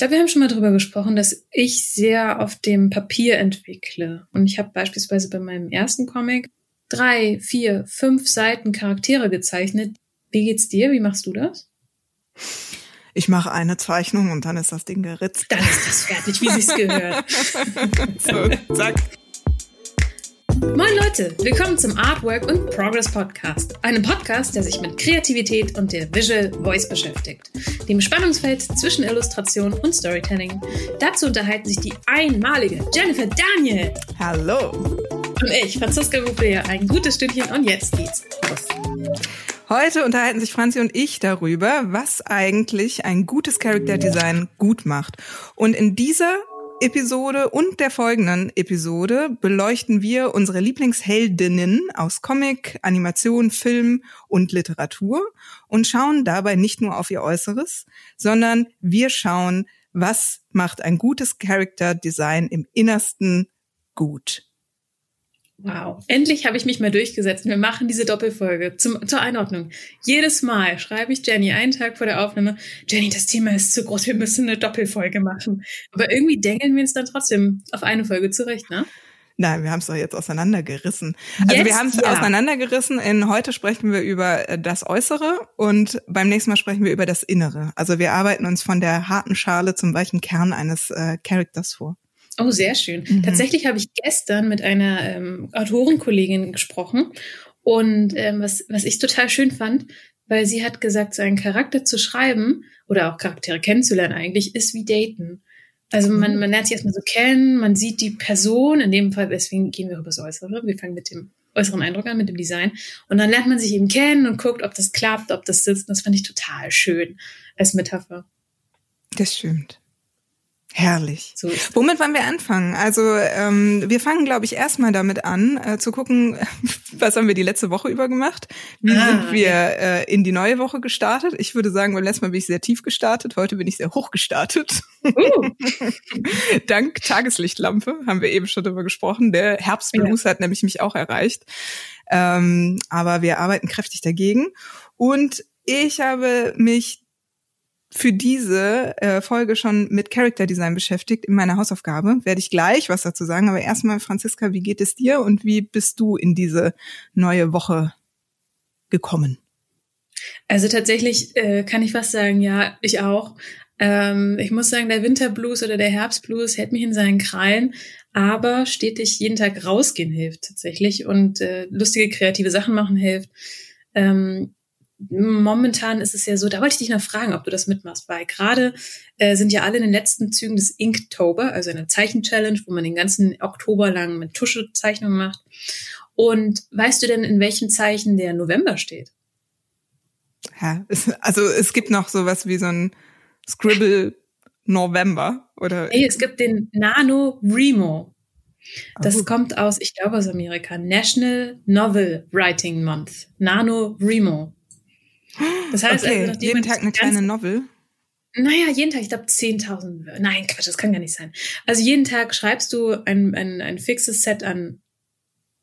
glaube, wir haben schon mal darüber gesprochen, dass ich sehr auf dem Papier entwickle. Und ich habe beispielsweise bei meinem ersten Comic drei, vier, fünf Seiten Charaktere gezeichnet. Wie geht's dir? Wie machst du das? Ich mache eine Zeichnung und dann ist das Ding geritzt. Dann ist das fertig, wie sich's gehört. so, zack. Moin Leute, willkommen zum Artwork und Progress Podcast, einem Podcast, der sich mit Kreativität und der Visual Voice beschäftigt, dem Spannungsfeld zwischen Illustration und Storytelling. Dazu unterhalten sich die einmalige Jennifer Daniel. Hallo. Und ich, Franziska Rupea, ein gutes Stündchen und jetzt geht's los. Heute unterhalten sich Franzi und ich darüber, was eigentlich ein gutes Character Design gut macht. Und in dieser Episode und der folgenden Episode beleuchten wir unsere Lieblingsheldinnen aus Comic, Animation, Film und Literatur und schauen dabei nicht nur auf ihr Äußeres, sondern wir schauen, was macht ein gutes Character Design im Innersten gut. Wow, endlich habe ich mich mal durchgesetzt. Wir machen diese Doppelfolge zum, zur Einordnung. Jedes Mal schreibe ich Jenny einen Tag vor der Aufnahme, Jenny, das Thema ist zu groß, wir müssen eine Doppelfolge machen. Aber irgendwie dengeln wir uns dann trotzdem auf eine Folge zurecht, ne? Nein, wir haben es doch jetzt auseinandergerissen. Also jetzt, wir haben es ja. auseinandergerissen. In heute sprechen wir über äh, das Äußere und beim nächsten Mal sprechen wir über das Innere. Also wir arbeiten uns von der harten Schale zum weichen Kern eines äh, Charakters vor. Oh, sehr schön. Mhm. Tatsächlich habe ich gestern mit einer ähm, Autorenkollegin gesprochen und ähm, was, was ich total schön fand, weil sie hat gesagt, so einen Charakter zu schreiben oder auch Charaktere kennenzulernen eigentlich, ist wie daten. Also man, mhm. man lernt sich erstmal so kennen, man sieht die Person, in dem Fall, deswegen gehen wir über das Äußere, wir fangen mit dem äußeren Eindruck an, mit dem Design. Und dann lernt man sich eben kennen und guckt, ob das klappt, ob das sitzt. Das fand ich total schön als Metapher. Das stimmt. Herrlich. So Womit wollen wir anfangen? Also ähm, wir fangen, glaube ich, erstmal damit an, äh, zu gucken, was haben wir die letzte Woche über gemacht? Wie ah, sind wir äh, in die neue Woche gestartet? Ich würde sagen, beim letzten Mal bin ich sehr tief gestartet, heute bin ich sehr hoch gestartet. Uh. Dank Tageslichtlampe haben wir eben schon darüber gesprochen. Der Herbstblues ja. hat nämlich mich auch erreicht. Ähm, aber wir arbeiten kräftig dagegen. Und ich habe mich für diese äh, Folge schon mit Character Design beschäftigt in meiner Hausaufgabe. Werde ich gleich was dazu sagen. Aber erstmal, Franziska, wie geht es dir und wie bist du in diese neue Woche gekommen? Also tatsächlich äh, kann ich fast sagen, ja, ich auch. Ähm, ich muss sagen, der Winterblues oder der Herbstblues hält mich in seinen Krallen, aber stetig jeden Tag rausgehen hilft tatsächlich und äh, lustige kreative Sachen machen hilft. Ähm, momentan ist es ja so, da wollte ich dich noch fragen, ob du das mitmachst, weil gerade äh, sind ja alle in den letzten Zügen des Inktober, also eine Zeichenchallenge, wo man den ganzen Oktober lang mit Tuschezeichnungen macht. Und weißt du denn, in welchem Zeichen der November steht? Ja, es, also es gibt noch sowas wie so ein Scribble November oder? Nee, es gibt den Nano Remo. Das oh. kommt aus, ich glaube aus Amerika, National Novel Writing Month. Nano Remo. Das heißt, okay, also, jeden Tag eine kleine Novel. Naja, jeden Tag, ich glaube 10.000. Nein, Quatsch, das kann gar nicht sein. Also jeden Tag schreibst du ein, ein, ein fixes Set an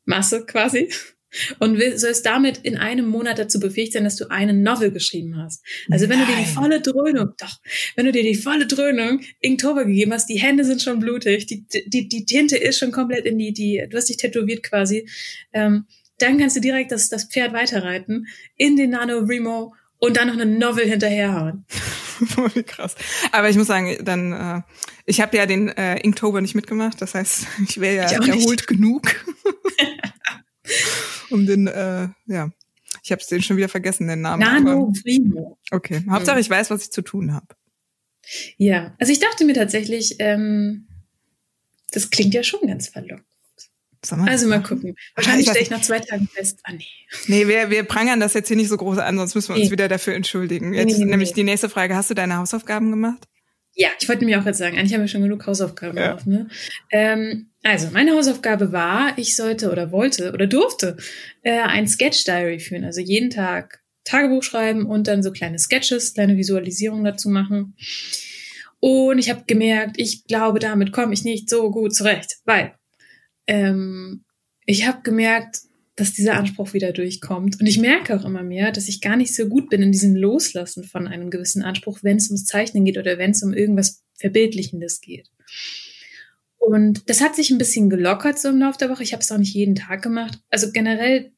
Masse quasi und sollst damit in einem Monat dazu befähigt sein, dass du eine Novel geschrieben hast. Also wenn Nein. du dir die volle Dröhnung, doch, wenn du dir die volle Dröhnung Inktober gegeben hast, die Hände sind schon blutig, die, die, die Tinte ist schon komplett in die, die, du hast dich tätowiert quasi, ähm, dann kannst du direkt das, das Pferd weiterreiten in den Nano Remo und dann noch eine Novel hinterherhauen. Voll krass. Aber ich muss sagen, dann, äh, ich habe ja den äh, Inktober nicht mitgemacht, das heißt, ich wäre ja erholt nicht. genug. um den, äh, ja, ich habe den schon wieder vergessen, den Namen. Nano Primo. Okay, Hauptsache hm. ich weiß, was ich zu tun habe. Ja, also ich dachte mir tatsächlich, ähm, das klingt ja schon ganz verlockend. Also mal gucken. Wahrscheinlich stelle ich nach zwei Tagen fest, ah nee. Nee, wir, wir prangern das jetzt hier nicht so groß an, sonst müssen wir uns nee. wieder dafür entschuldigen. Jetzt nee, nee, nämlich die nächste Frage, hast du deine Hausaufgaben gemacht? Ja, ich wollte mir auch jetzt sagen, eigentlich haben wir schon genug Hausaufgaben ja. drauf. Ne? Ähm, also, meine Hausaufgabe war, ich sollte oder wollte oder durfte äh, ein Sketch-Diary führen. Also jeden Tag Tagebuch schreiben und dann so kleine Sketches, kleine Visualisierungen dazu machen. Und ich habe gemerkt, ich glaube, damit komme ich nicht so gut zurecht, weil ähm, ich habe gemerkt, dass dieser Anspruch wieder durchkommt. Und ich merke auch immer mehr, dass ich gar nicht so gut bin in diesem Loslassen von einem gewissen Anspruch, wenn es ums Zeichnen geht oder wenn es um irgendwas Verbildlichen das geht. Und das hat sich ein bisschen gelockert so im Laufe der Woche. Ich habe es auch nicht jeden Tag gemacht. Also generell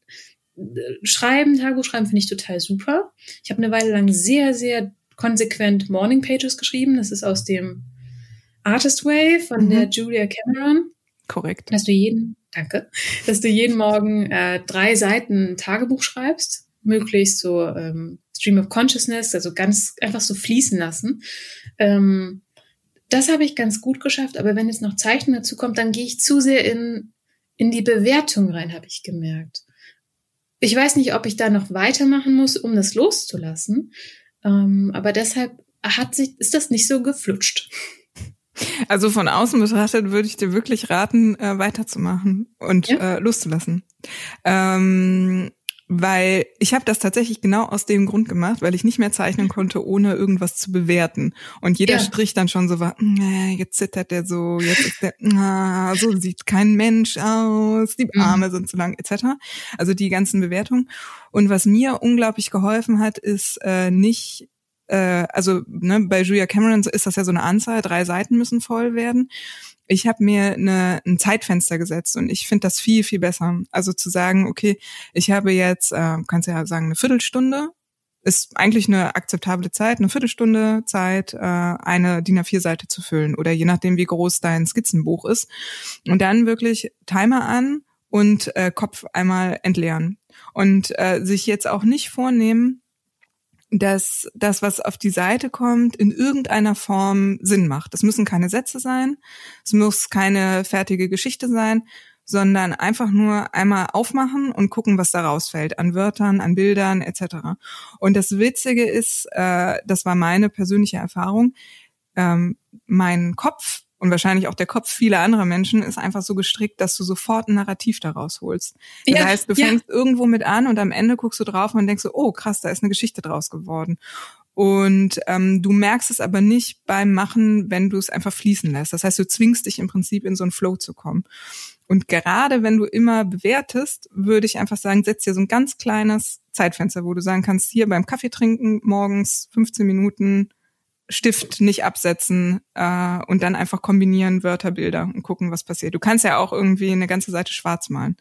äh, Schreiben, Tagebuch schreiben finde ich total super. Ich habe eine Weile lang sehr, sehr konsequent Morning Pages geschrieben. Das ist aus dem Artist Way von mhm. der Julia Cameron. Korrekt. Dass du jeden, danke, dass du jeden Morgen äh, drei Seiten Tagebuch schreibst, möglichst so ähm, Stream of Consciousness, also ganz einfach so fließen lassen. Ähm, das habe ich ganz gut geschafft, aber wenn jetzt noch Zeichen dazu kommt, dann gehe ich zu sehr in, in die Bewertung rein, habe ich gemerkt. Ich weiß nicht, ob ich da noch weitermachen muss, um das loszulassen, ähm, aber deshalb hat sich, ist das nicht so geflutscht. Also von außen betrachtet würde ich dir wirklich raten, äh, weiterzumachen und ja. äh, loszulassen. Ähm, weil ich habe das tatsächlich genau aus dem Grund gemacht, weil ich nicht mehr zeichnen konnte, ohne irgendwas zu bewerten. Und jeder ja. Strich dann schon so war, jetzt zittert der so, jetzt ist der, äh, so sieht kein Mensch aus, die mhm. Arme sind zu lang, etc. Also die ganzen Bewertungen. Und was mir unglaublich geholfen hat, ist äh, nicht äh, also ne, bei Julia Cameron ist das ja so eine Anzahl, drei Seiten müssen voll werden. Ich habe mir eine, ein Zeitfenster gesetzt und ich finde das viel, viel besser. Also zu sagen, okay, ich habe jetzt, äh, kannst ja sagen, eine Viertelstunde, ist eigentlich eine akzeptable Zeit, eine Viertelstunde Zeit, äh, eine DIN A4-Seite zu füllen oder je nachdem, wie groß dein Skizzenbuch ist. Und dann wirklich Timer an und äh, Kopf einmal entleeren. Und äh, sich jetzt auch nicht vornehmen, dass das, was auf die Seite kommt, in irgendeiner Form Sinn macht. Es müssen keine Sätze sein, es muss keine fertige Geschichte sein, sondern einfach nur einmal aufmachen und gucken, was da rausfällt an Wörtern, an Bildern etc. Und das Witzige ist, äh, das war meine persönliche Erfahrung, ähm, mein Kopf und wahrscheinlich auch der Kopf vieler anderer Menschen ist einfach so gestrickt, dass du sofort ein Narrativ daraus holst. Das ja, heißt, du fängst ja. irgendwo mit an und am Ende guckst du drauf und denkst so, oh krass, da ist eine Geschichte draus geworden. Und ähm, du merkst es aber nicht beim Machen, wenn du es einfach fließen lässt. Das heißt, du zwingst dich im Prinzip in so einen Flow zu kommen. Und gerade wenn du immer bewertest, würde ich einfach sagen, setz dir so ein ganz kleines Zeitfenster, wo du sagen kannst, hier beim Kaffee trinken morgens 15 Minuten Stift nicht absetzen äh, und dann einfach kombinieren Wörter, Bilder und gucken, was passiert. Du kannst ja auch irgendwie eine ganze Seite schwarz malen,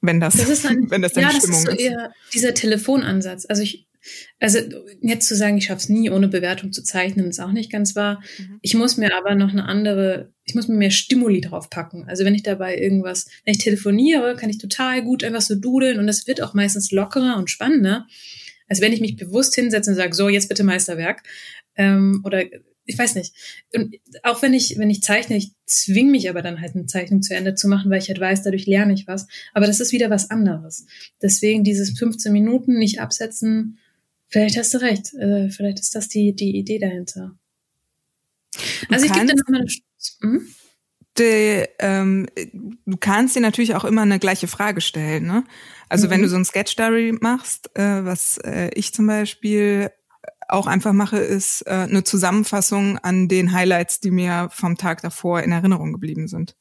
wenn das, das ist dann, wenn das deine ja, Stimmung das ist. So eher dieser Telefonansatz. Also ich, also jetzt zu sagen, ich schaffe es nie, ohne Bewertung zu zeichnen, ist auch nicht ganz wahr. Mhm. Ich muss mir aber noch eine andere, ich muss mir mehr Stimuli draufpacken. Also wenn ich dabei irgendwas, wenn ich telefoniere, kann ich total gut einfach so dudeln und das wird auch meistens lockerer und spannender, als wenn ich mich bewusst hinsetze und sage, so, jetzt bitte Meisterwerk. Ähm, oder ich weiß nicht. Und auch wenn ich, wenn ich zeichne, ich zwing mich aber dann halt eine Zeichnung zu Ende zu machen, weil ich halt weiß, dadurch lerne ich was. Aber das ist wieder was anderes. Deswegen dieses 15 Minuten nicht absetzen, vielleicht hast du recht. Äh, vielleicht ist das die, die Idee dahinter. also ich gebe dir nochmal eine hm? Die, ähm, du kannst dir natürlich auch immer eine gleiche Frage stellen. Ne? Also mhm. wenn du so ein Sketch Diary machst, äh, was äh, ich zum Beispiel auch einfach mache, ist äh, eine Zusammenfassung an den Highlights, die mir vom Tag davor in Erinnerung geblieben sind.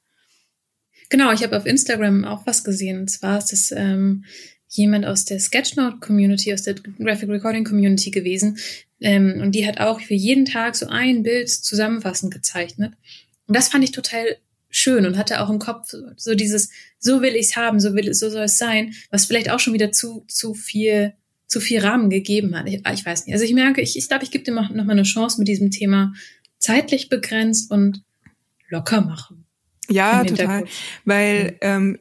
Genau, ich habe auf Instagram auch was gesehen. Und zwar ist es ähm, jemand aus der Sketchnote-Community, aus der Graphic Recording Community gewesen. Ähm, und die hat auch für jeden Tag so ein Bild zusammenfassend gezeichnet. Und das fand ich total schön und hatte auch im Kopf so dieses, so will ich's haben, so will so soll es sein, was vielleicht auch schon wieder zu, zu viel zu viel Rahmen gegeben hat. Ich, ich weiß nicht. Also ich merke, ich, ich glaube, ich gebe dir noch mal eine Chance mit diesem Thema zeitlich begrenzt und locker machen. Ja, total. Weil ähm,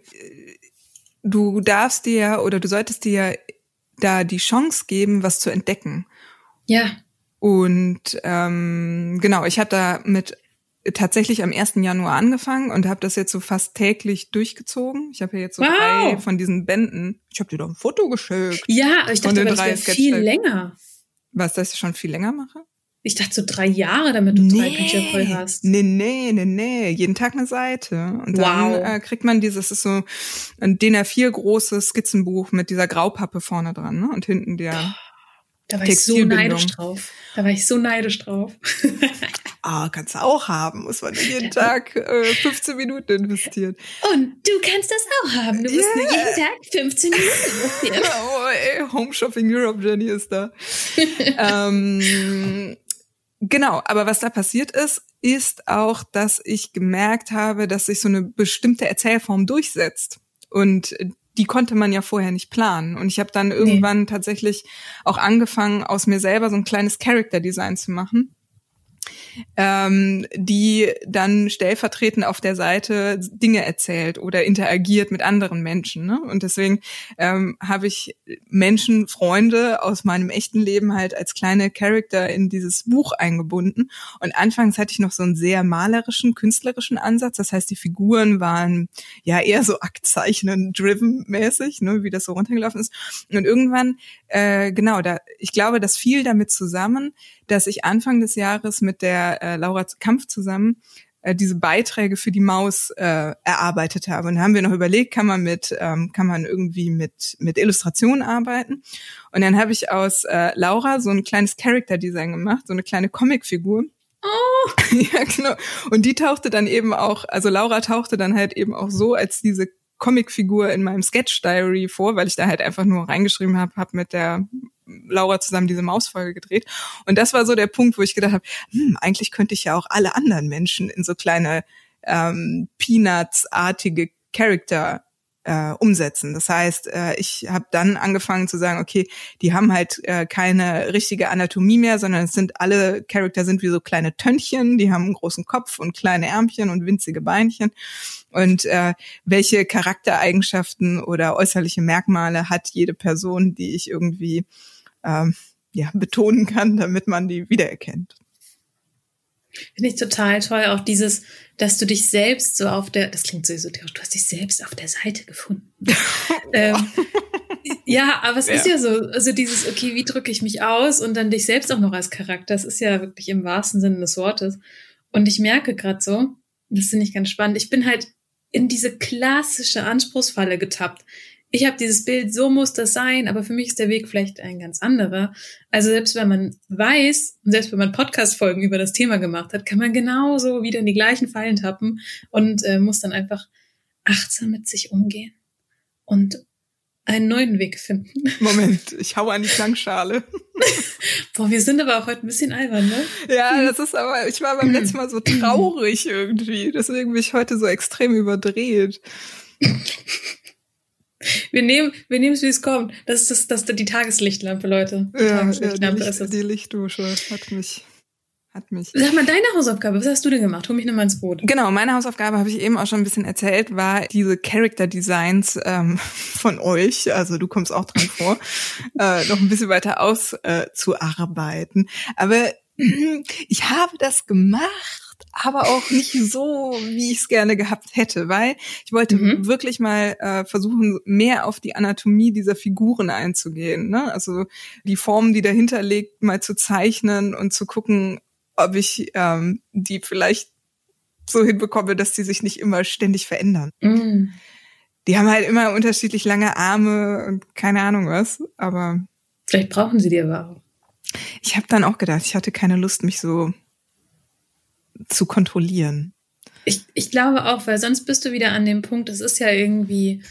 du darfst dir oder du solltest dir da die Chance geben, was zu entdecken. Ja. Und ähm, genau, ich habe da mit tatsächlich am 1. Januar angefangen und habe das jetzt so fast täglich durchgezogen. Ich habe ja jetzt so wow. drei von diesen Bänden. Ich habe dir doch ein Foto geschickt. Ja, ich dachte, das wäre viel länger. Was, dass ich schon viel länger mache? Ich dachte so drei Jahre, damit du nee. drei Bücher voll hast. Nee, nee, nee, nee. Jeden Tag eine Seite. Und dann wow. äh, kriegt man dieses, ist so ein DIN A4 großes Skizzenbuch mit dieser Graupappe vorne dran, ne? Und hinten der. Da war ich so neidisch drauf. Da war ich so neidisch drauf. ah, kannst du auch haben, muss man jeden Tag äh, 15 Minuten investieren. Und du kannst das auch haben. Du musst yeah. nur jeden Tag 15 Minuten investieren. oh, ey, Home Shopping Europe Jenny ist da. ähm, Genau, aber was da passiert ist, ist auch, dass ich gemerkt habe, dass sich so eine bestimmte Erzählform durchsetzt. Und die konnte man ja vorher nicht planen. Und ich habe dann irgendwann nee. tatsächlich auch angefangen, aus mir selber so ein kleines Character Design zu machen ähm, die dann stellvertretend auf der Seite Dinge erzählt oder interagiert mit anderen Menschen. Ne? Und deswegen ähm, habe ich Menschen, Freunde aus meinem echten Leben halt als kleine Charakter in dieses Buch eingebunden. Und anfangs hatte ich noch so einen sehr malerischen, künstlerischen Ansatz. Das heißt, die Figuren waren ja eher so Aktzeichnen-driven-mäßig, ne, wie das so runtergelaufen ist. Und irgendwann, äh, genau, da, ich glaube, das fiel damit zusammen, dass ich Anfang des Jahres mit der äh, Laura Kampf zusammen äh, diese Beiträge für die Maus äh, erarbeitet habe. Und da haben wir noch überlegt, kann man mit, ähm, kann man irgendwie mit mit Illustrationen arbeiten. Und dann habe ich aus äh, Laura so ein kleines Character Design gemacht, so eine kleine Comicfigur. Oh. ja, genau. Und die tauchte dann eben auch, also Laura tauchte dann halt eben auch so als diese Comicfigur in meinem Sketch Diary vor, weil ich da halt einfach nur reingeschrieben habe, habe mit der Laura zusammen diese Mausfolge gedreht. Und das war so der Punkt, wo ich gedacht habe, hm, eigentlich könnte ich ja auch alle anderen Menschen in so kleine ähm, Peanuts-artige Charakter äh, umsetzen. Das heißt, äh, ich habe dann angefangen zu sagen, okay, die haben halt äh, keine richtige Anatomie mehr, sondern es sind alle Charakter sind wie so kleine Tönnchen, die haben einen großen Kopf und kleine Ärmchen und winzige Beinchen. Und äh, welche Charaktereigenschaften oder äußerliche Merkmale hat jede Person, die ich irgendwie ähm, ja, betonen kann, damit man die wiedererkennt. Finde ich total toll, auch dieses, dass du dich selbst so auf der, das klingt so esoterisch, du hast dich selbst auf der Seite gefunden. ähm, ja, aber es ja. ist ja so, also dieses, okay, wie drücke ich mich aus und dann dich selbst auch noch als Charakter, das ist ja wirklich im wahrsten Sinne des Wortes. Und ich merke gerade so, das finde ich ganz spannend, ich bin halt in diese klassische Anspruchsfalle getappt ich habe dieses Bild, so muss das sein, aber für mich ist der Weg vielleicht ein ganz anderer. Also selbst wenn man weiß und selbst wenn man Podcast-Folgen über das Thema gemacht hat, kann man genauso wieder in die gleichen Fallen tappen und äh, muss dann einfach achtsam mit sich umgehen und einen neuen Weg finden. Moment, ich hau an die Klangschale. Boah, wir sind aber auch heute ein bisschen albern, ne? Ja, das ist aber, ich war beim letzten Mal so traurig irgendwie. Deswegen bin ich heute so extrem überdreht. Wir nehmen, wir nehmen es, wie es kommt. Das ist das, das die Tageslichtlampe, Leute. Die ja, Tageslichtlampe ja, die, Licht, die Lichtdusche hat mich, hat mich. Sag mal, deine Hausaufgabe, was hast du denn gemacht? Hol mich nochmal ins Boot. Genau, meine Hausaufgabe habe ich eben auch schon ein bisschen erzählt, war diese Character Designs ähm, von euch, also du kommst auch dran vor, äh, noch ein bisschen weiter auszuarbeiten. Äh, Aber ich habe das gemacht aber auch nicht so, wie ich es gerne gehabt hätte, weil ich wollte mhm. wirklich mal äh, versuchen, mehr auf die Anatomie dieser Figuren einzugehen. Ne? Also die Formen, die dahinter liegt, mal zu zeichnen und zu gucken, ob ich ähm, die vielleicht so hinbekomme, dass die sich nicht immer ständig verändern. Mhm. Die haben halt immer unterschiedlich lange Arme und keine Ahnung was, aber vielleicht brauchen sie die aber auch. Ich habe dann auch gedacht, ich hatte keine Lust, mich so zu kontrollieren. Ich, ich glaube auch, weil sonst bist du wieder an dem Punkt, es ist ja irgendwie,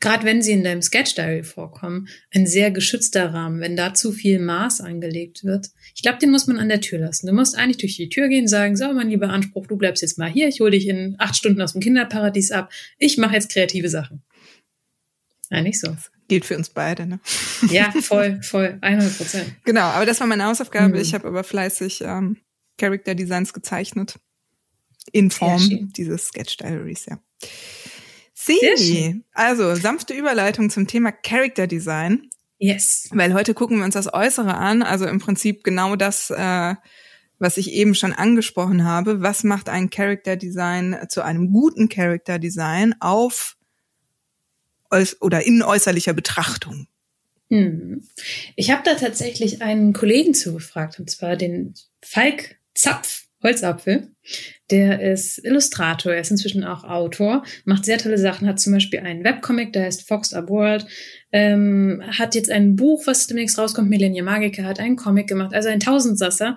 gerade wenn sie in deinem Sketch Diary vorkommen, ein sehr geschützter Rahmen, wenn da zu viel Maß angelegt wird. Ich glaube, den muss man an der Tür lassen. Du musst eigentlich durch die Tür gehen, sagen, so, mein lieber Anspruch, du bleibst jetzt mal hier, ich hole dich in acht Stunden aus dem Kinderparadies ab, ich mache jetzt kreative Sachen. Eigentlich so. Das gilt für uns beide, ne? Ja, voll, voll, 100 Prozent. Genau, aber das war meine Hausaufgabe. Mhm. Ich habe aber fleißig ähm, Character Designs gezeichnet. In Form dieses Sketch Diaries, ja. Sie, also sanfte Überleitung zum Thema Character Design. Yes. Weil heute gucken wir uns das Äußere an, also im Prinzip genau das, äh, was ich eben schon angesprochen habe. Was macht ein Character Design zu einem guten Character Design auf oder in äußerlicher Betrachtung? Hm. Ich habe da tatsächlich einen Kollegen zugefragt, und zwar den Falk Zapf, Holzapfel. Der ist Illustrator, er ist inzwischen auch Autor, macht sehr tolle Sachen, hat zum Beispiel einen Webcomic, der heißt Fox Up World, ähm, hat jetzt ein Buch, was demnächst rauskommt, Millennium Magica, hat einen Comic gemacht, also ein Tausendsasser.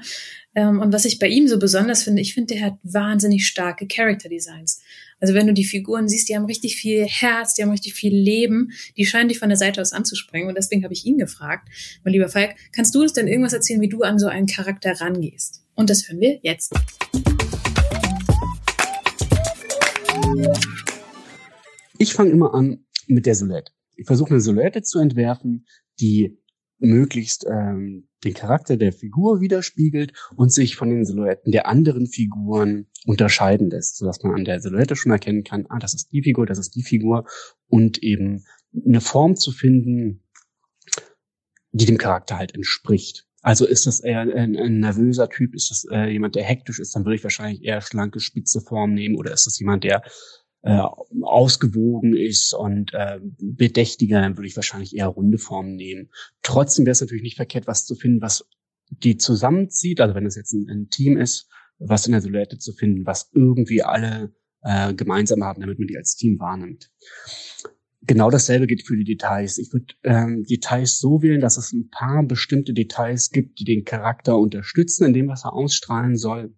Ähm, und was ich bei ihm so besonders finde, ich finde, der hat wahnsinnig starke Character Designs. Also wenn du die Figuren siehst, die haben richtig viel Herz, die haben richtig viel Leben, die scheinen dich von der Seite aus anzuspringen. Und deswegen habe ich ihn gefragt, mein lieber Falk, kannst du uns denn irgendwas erzählen, wie du an so einen Charakter rangehst? Und das hören wir jetzt. Ich fange immer an mit der Silhouette. Ich versuche eine Silhouette zu entwerfen, die möglichst ähm, den Charakter der Figur widerspiegelt und sich von den Silhouetten der anderen Figuren unterscheiden lässt, sodass man an der Silhouette schon erkennen kann, ah, das ist die Figur, das ist die Figur und eben eine Form zu finden, die dem Charakter halt entspricht. Also ist das eher ein, ein nervöser Typ, ist das äh, jemand, der hektisch ist, dann würde ich wahrscheinlich eher schlanke, spitze Form nehmen oder ist das jemand, der äh, ausgewogen ist und äh, bedächtiger, dann würde ich wahrscheinlich eher runde Formen nehmen. Trotzdem wäre es natürlich nicht verkehrt, was zu finden, was die zusammenzieht. Also wenn es jetzt ein, ein Team ist, was in der Silhouette zu finden, was irgendwie alle äh, gemeinsam haben, damit man die als Team wahrnimmt. Genau dasselbe gilt für die Details. Ich würde ähm, Details so wählen, dass es ein paar bestimmte Details gibt, die den Charakter unterstützen, in dem, was er ausstrahlen soll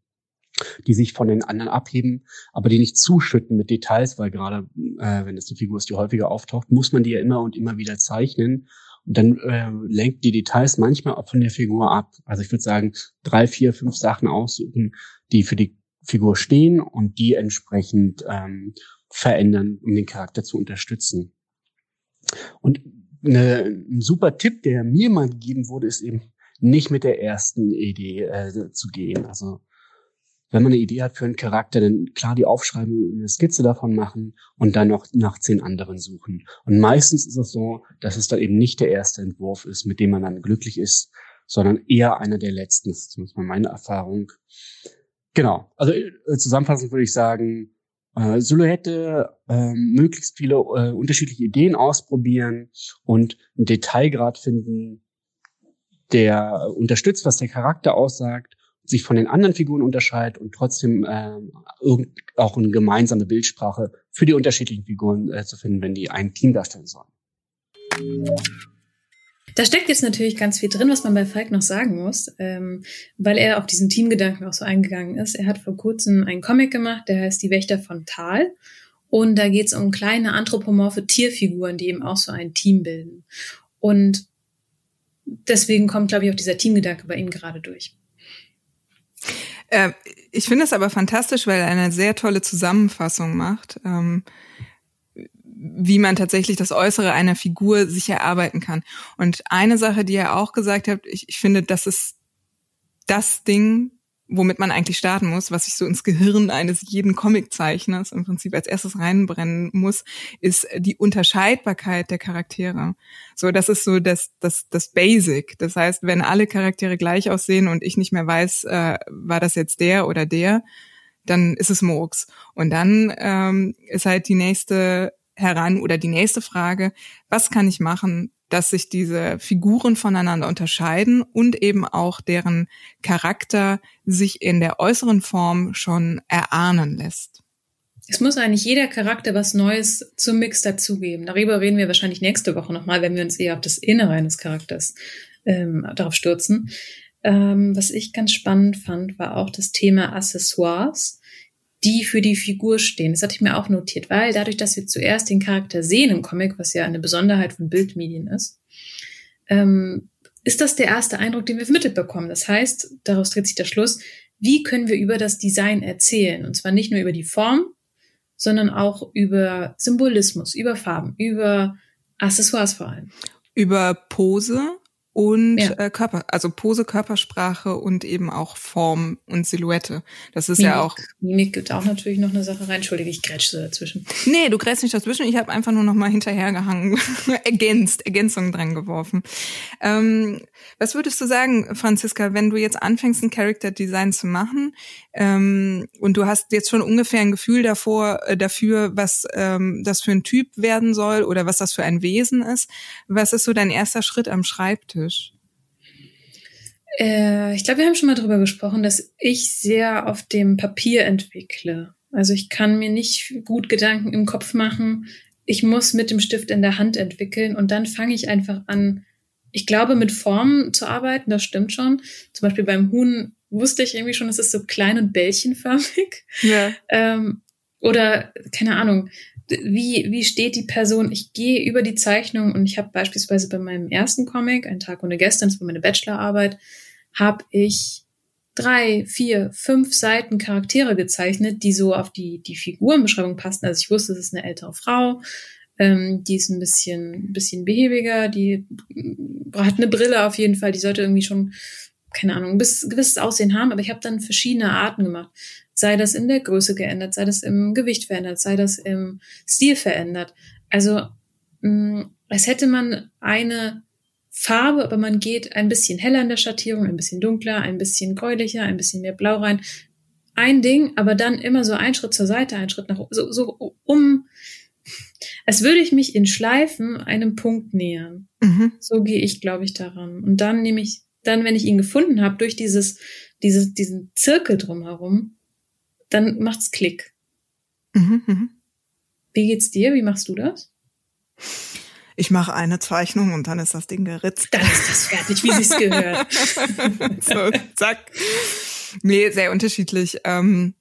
die sich von den anderen abheben, aber die nicht zuschütten mit Details, weil gerade, äh, wenn es eine Figur ist, die häufiger auftaucht, muss man die ja immer und immer wieder zeichnen. Und dann äh, lenkt die Details manchmal auch von der Figur ab. Also ich würde sagen, drei, vier, fünf Sachen aussuchen, die für die Figur stehen und die entsprechend ähm, verändern, um den Charakter zu unterstützen. Und eine, ein super Tipp, der mir mal gegeben wurde, ist eben nicht mit der ersten Idee äh, zu gehen. Also wenn man eine Idee hat für einen Charakter, dann klar die aufschreiben, eine Skizze davon machen und dann noch nach zehn anderen suchen. Und meistens ist es so, dass es dann eben nicht der erste Entwurf ist, mit dem man dann glücklich ist, sondern eher einer der letzten. Das ist zumindest mal meine Erfahrung. Genau. Also äh, zusammenfassend würde ich sagen, äh, Silhouette, äh, möglichst viele äh, unterschiedliche Ideen ausprobieren und einen Detailgrad finden, der unterstützt, was der Charakter aussagt sich von den anderen Figuren unterscheidet und trotzdem äh, auch eine gemeinsame Bildsprache für die unterschiedlichen Figuren äh, zu finden, wenn die ein Team darstellen sollen. Da steckt jetzt natürlich ganz viel drin, was man bei Falk noch sagen muss, ähm, weil er auf diesen Teamgedanken auch so eingegangen ist. Er hat vor kurzem einen Comic gemacht, der heißt Die Wächter von Tal. Und da geht es um kleine anthropomorphe Tierfiguren, die eben auch so ein Team bilden. Und deswegen kommt, glaube ich, auch dieser Teamgedanke bei ihm gerade durch. Äh, ich finde es aber fantastisch, weil er eine sehr tolle Zusammenfassung macht, ähm, wie man tatsächlich das Äußere einer Figur sich erarbeiten kann. Und eine Sache, die er auch gesagt hat, ich, ich finde, das ist das Ding, womit man eigentlich starten muss, was sich so ins Gehirn eines jeden Comiczeichners im Prinzip als erstes reinbrennen muss, ist die Unterscheidbarkeit der Charaktere. So, das ist so das, das, das Basic. Das heißt, wenn alle Charaktere gleich aussehen und ich nicht mehr weiß, äh, war das jetzt der oder der, dann ist es Murks. Und dann ähm, ist halt die nächste heran oder die nächste Frage, was kann ich machen, dass sich diese Figuren voneinander unterscheiden und eben auch deren Charakter sich in der äußeren Form schon erahnen lässt. Es muss eigentlich jeder Charakter was Neues zum Mix dazugeben. Darüber reden wir wahrscheinlich nächste Woche nochmal, wenn wir uns eher auf das Innere eines Charakters ähm, darauf stürzen. Ähm, was ich ganz spannend fand, war auch das Thema Accessoires die für die Figur stehen. Das hatte ich mir auch notiert, weil dadurch, dass wir zuerst den Charakter sehen im Comic, was ja eine Besonderheit von Bildmedien ist, ähm, ist das der erste Eindruck, den wir vermittelt bekommen. Das heißt, daraus dreht sich der Schluss, wie können wir über das Design erzählen? Und zwar nicht nur über die Form, sondern auch über Symbolismus, über Farben, über Accessoires vor allem. Über Pose, und ja. äh, Körper, also Pose, Körpersprache und eben auch Form und Silhouette. Das ist Mimik. ja auch. Mimik gibt auch natürlich noch eine Sache rein. Entschuldige, ich grätsche dazwischen. Nee, du grätschst nicht dazwischen. Ich habe einfach nur noch mal hinterhergehangen, ergänzt, Ergänzungen dran geworfen. Ähm, was würdest du sagen, Franziska, wenn du jetzt anfängst, ein Character Design zu machen ähm, und du hast jetzt schon ungefähr ein Gefühl davor, äh, dafür, was ähm, das für ein Typ werden soll oder was das für ein Wesen ist, was ist so dein erster Schritt am Schreibtisch? Englisch? Äh, ich glaube, wir haben schon mal darüber gesprochen, dass ich sehr auf dem Papier entwickle. Also ich kann mir nicht gut Gedanken im Kopf machen. Ich muss mit dem Stift in der Hand entwickeln und dann fange ich einfach an. Ich glaube, mit Formen zu arbeiten, das stimmt schon. Zum Beispiel beim Huhn wusste ich irgendwie schon, es ist so klein und bällchenförmig. Ja. Ähm, oder, keine Ahnung, wie, wie steht die Person? Ich gehe über die Zeichnung und ich habe beispielsweise bei meinem ersten Comic, Ein Tag ohne Gestern, das war meine Bachelorarbeit, habe ich drei, vier, fünf Seiten Charaktere gezeichnet, die so auf die, die Figurenbeschreibung passten. Also ich wusste, es ist eine ältere Frau, ähm, die ist ein bisschen, bisschen behäbiger, die hat eine Brille auf jeden Fall, die sollte irgendwie schon, keine Ahnung, ein gewisses Aussehen haben, aber ich habe dann verschiedene Arten gemacht. Sei das in der Größe geändert, sei das im Gewicht verändert, sei das im Stil verändert. Also mh, als hätte man eine Farbe, aber man geht ein bisschen heller in der Schattierung, ein bisschen dunkler, ein bisschen gräulicher, ein bisschen mehr blau rein. Ein Ding, aber dann immer so ein Schritt zur Seite, ein Schritt nach so, so um, als würde ich mich in Schleifen einem Punkt nähern. Mhm. So gehe ich, glaube ich, daran. Und dann nehme ich, dann, wenn ich ihn gefunden habe, durch dieses, dieses, diesen Zirkel drumherum, dann macht's Klick. Mhm, mh. Wie geht's dir? Wie machst du das? ich mache eine Zeichnung und dann ist das Ding geritzt. Dann ist das fertig, wie sich's gehört. so, zack. Nee, sehr unterschiedlich. Ähm,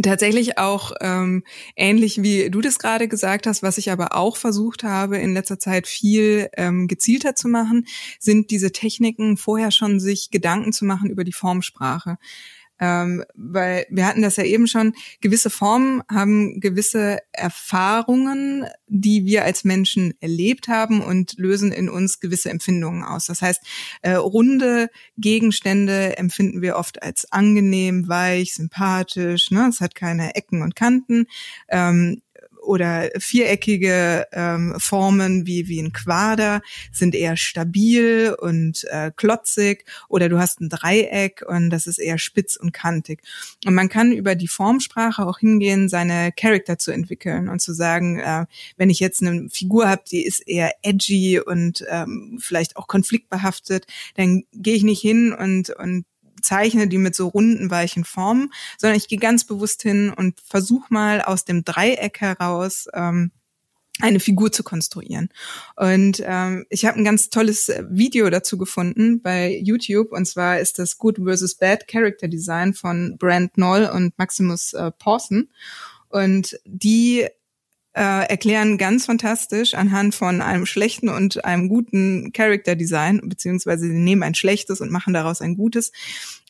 tatsächlich auch ähm, ähnlich wie du das gerade gesagt hast, was ich aber auch versucht habe in letzter Zeit viel ähm, gezielter zu machen, sind diese Techniken vorher schon sich Gedanken zu machen über die Formsprache. Ähm, weil wir hatten das ja eben schon, gewisse Formen haben gewisse Erfahrungen, die wir als Menschen erlebt haben und lösen in uns gewisse Empfindungen aus. Das heißt, äh, runde Gegenstände empfinden wir oft als angenehm, weich, sympathisch, ne? es hat keine Ecken und Kanten. Ähm, oder viereckige ähm, Formen wie, wie ein Quader sind eher stabil und äh, klotzig oder du hast ein Dreieck und das ist eher spitz und kantig. Und man kann über die Formsprache auch hingehen, seine Charakter zu entwickeln und zu sagen, äh, wenn ich jetzt eine Figur habe, die ist eher edgy und ähm, vielleicht auch konfliktbehaftet, dann gehe ich nicht hin und, und zeichne die mit so runden, weichen Formen, sondern ich gehe ganz bewusst hin und versuche mal aus dem Dreieck heraus ähm, eine Figur zu konstruieren. Und ähm, ich habe ein ganz tolles Video dazu gefunden bei YouTube und zwar ist das Good versus Bad Character Design von Brand Noll und Maximus äh, Pawson. Und die äh, erklären ganz fantastisch anhand von einem schlechten und einem guten Character Design, beziehungsweise sie nehmen ein schlechtes und machen daraus ein gutes,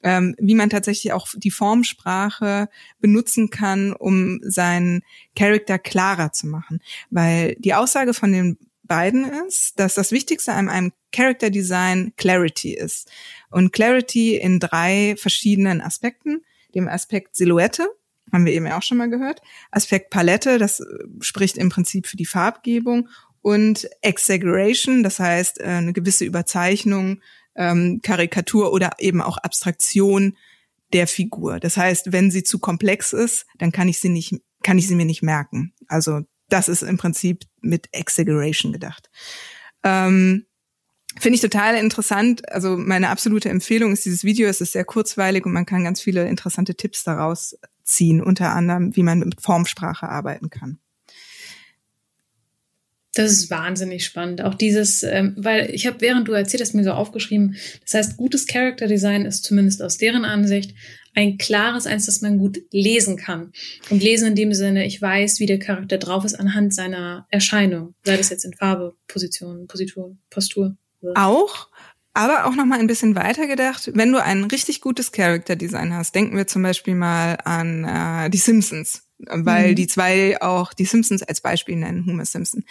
ähm, wie man tatsächlich auch die Formsprache benutzen kann, um seinen Character klarer zu machen. Weil die Aussage von den beiden ist, dass das Wichtigste an einem Character Design Clarity ist. Und Clarity in drei verschiedenen Aspekten. Dem Aspekt Silhouette, haben wir eben auch schon mal gehört. Aspekt Palette, das äh, spricht im Prinzip für die Farbgebung und Exaggeration, das heißt äh, eine gewisse Überzeichnung, ähm, Karikatur oder eben auch Abstraktion der Figur. Das heißt, wenn sie zu komplex ist, dann kann ich sie nicht, kann ich sie mir nicht merken. Also das ist im Prinzip mit Exaggeration gedacht. Ähm, Finde ich total interessant. Also meine absolute Empfehlung ist dieses Video. Es ist sehr kurzweilig und man kann ganz viele interessante Tipps daraus ziehen, unter anderem, wie man mit Formsprache arbeiten kann. Das ist wahnsinnig spannend. Auch dieses, ähm, weil ich habe, während du erzählt hast, mir so aufgeschrieben, das heißt, gutes Character Design ist zumindest aus deren Ansicht ein klares eins, das man gut lesen kann. Und lesen in dem Sinne, ich weiß, wie der Charakter drauf ist anhand seiner Erscheinung. Sei das jetzt in Farbe, Position, Positur, Postur. Auch, aber auch noch mal ein bisschen weiter gedacht, wenn du ein richtig gutes Character Design hast, denken wir zum Beispiel mal an äh, die Simpsons, weil mhm. die zwei auch die Simpsons als Beispiel nennen, Homer Simpson.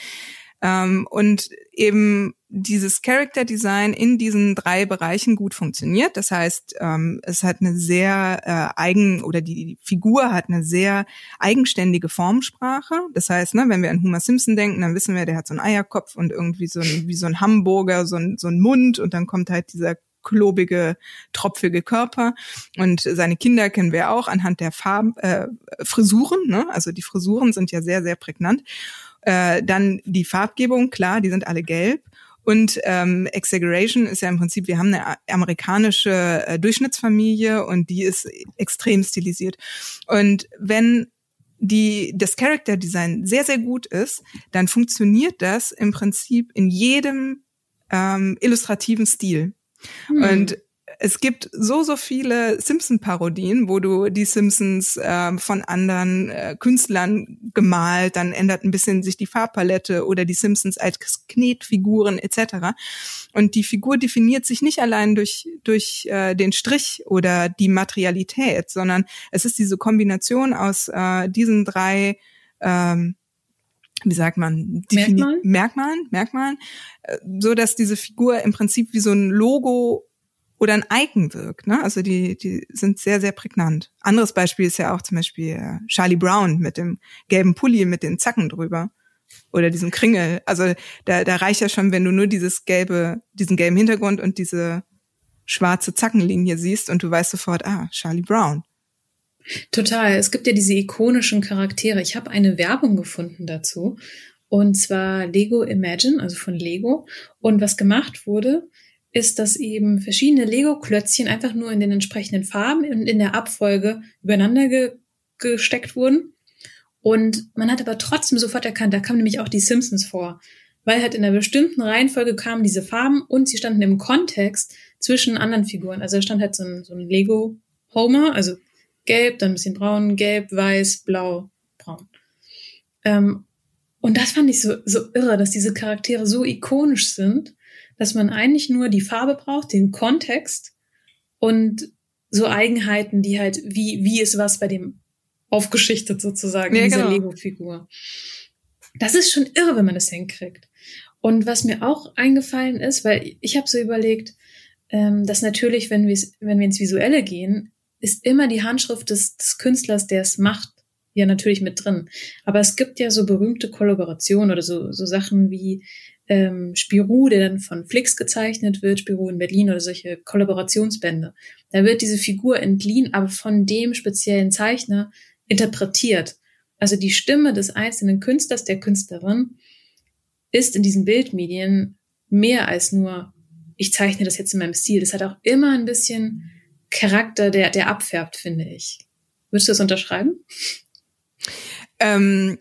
Ähm, und eben dieses Character Design in diesen drei Bereichen gut funktioniert. Das heißt, ähm, es hat eine sehr äh, eigen oder die, Figur hat eine sehr eigenständige Formsprache. Das heißt, ne, wenn wir an Homer Simpson denken, dann wissen wir, der hat so einen Eierkopf und irgendwie so ein, wie so ein Hamburger, so ein, so ein Mund und dann kommt halt dieser klobige, tropfige Körper. Und seine Kinder kennen wir auch anhand der Farben, äh, Frisuren. Ne? Also die Frisuren sind ja sehr, sehr prägnant. Äh, dann die Farbgebung, klar, die sind alle gelb. Und ähm, Exaggeration ist ja im Prinzip, wir haben eine amerikanische äh, Durchschnittsfamilie und die ist extrem stilisiert. Und wenn die, das Character Design sehr, sehr gut ist, dann funktioniert das im Prinzip in jedem ähm, illustrativen Stil. Hm. Und es gibt so, so viele Simpson-Parodien, wo du die Simpsons äh, von anderen äh, Künstlern gemalt, dann ändert ein bisschen sich die Farbpalette oder die Simpsons als Knetfiguren etc. Und die Figur definiert sich nicht allein durch, durch äh, den Strich oder die Materialität, sondern es ist diese Kombination aus äh, diesen drei ähm, wie sagt man, Merkmalen, Merkmalen, Merkmalen, äh, so dass diese Figur im Prinzip wie so ein Logo oder ein Icon wirkt. Ne? Also die, die sind sehr, sehr prägnant. Anderes Beispiel ist ja auch zum Beispiel äh, Charlie Brown mit dem gelben Pulli mit den Zacken drüber oder diesem Kringel. Also da, da reicht ja schon, wenn du nur dieses gelbe, diesen gelben Hintergrund und diese schwarze Zackenlinie siehst und du weißt sofort, ah, Charlie Brown. Total. Es gibt ja diese ikonischen Charaktere. Ich habe eine Werbung gefunden dazu. Und zwar Lego Imagine, also von Lego. Und was gemacht wurde, ist, dass eben verschiedene Lego-Klötzchen einfach nur in den entsprechenden Farben und in der Abfolge übereinander ge gesteckt wurden. Und man hat aber trotzdem sofort erkannt, da kamen nämlich auch die Simpsons vor. Weil halt in einer bestimmten Reihenfolge kamen diese Farben und sie standen im Kontext zwischen anderen Figuren. Also da stand halt so ein, so ein Lego Homer, also gelb, dann ein bisschen braun, gelb, weiß, blau, braun. Ähm, und das fand ich so, so irre, dass diese Charaktere so ikonisch sind dass man eigentlich nur die Farbe braucht, den Kontext und so Eigenheiten, die halt, wie, wie ist was bei dem aufgeschichtet sozusagen, ja, dieser genau. Lego-Figur. Das ist schon irre, wenn man das hinkriegt. Und was mir auch eingefallen ist, weil ich habe so überlegt, ähm, dass natürlich, wenn, wir wenn wir ins Visuelle gehen, ist immer die Handschrift des, des Künstlers, der es macht, ja natürlich mit drin. Aber es gibt ja so berühmte Kollaborationen oder so, so Sachen wie ähm, Spirou, der dann von Flix gezeichnet wird, Spirou in Berlin oder solche Kollaborationsbände. Da wird diese Figur entliehen, aber von dem speziellen Zeichner interpretiert. Also die Stimme des einzelnen Künstlers, der Künstlerin, ist in diesen Bildmedien mehr als nur, ich zeichne das jetzt in meinem Stil. Das hat auch immer ein bisschen Charakter, der, der abfärbt, finde ich. Würdest du das unterschreiben? Ähm,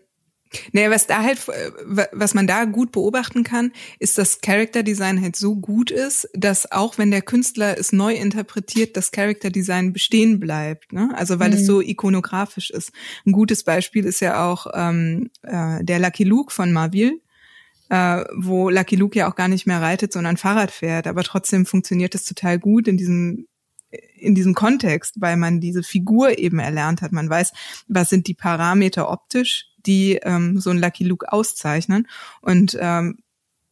naja, was da halt, äh, was man da gut beobachten kann, ist, dass Character Design halt so gut ist, dass auch wenn der Künstler es neu interpretiert, das Character Design bestehen bleibt. Ne? Also weil mhm. es so ikonografisch ist. Ein gutes Beispiel ist ja auch ähm, äh, der Lucky Luke von Marvel, äh, wo Lucky Luke ja auch gar nicht mehr reitet, sondern Fahrrad fährt. Aber trotzdem funktioniert es total gut in diesem in diesem Kontext, weil man diese Figur eben erlernt hat. Man weiß, was sind die Parameter optisch, die ähm, so ein Lucky Luke auszeichnen. Und ähm,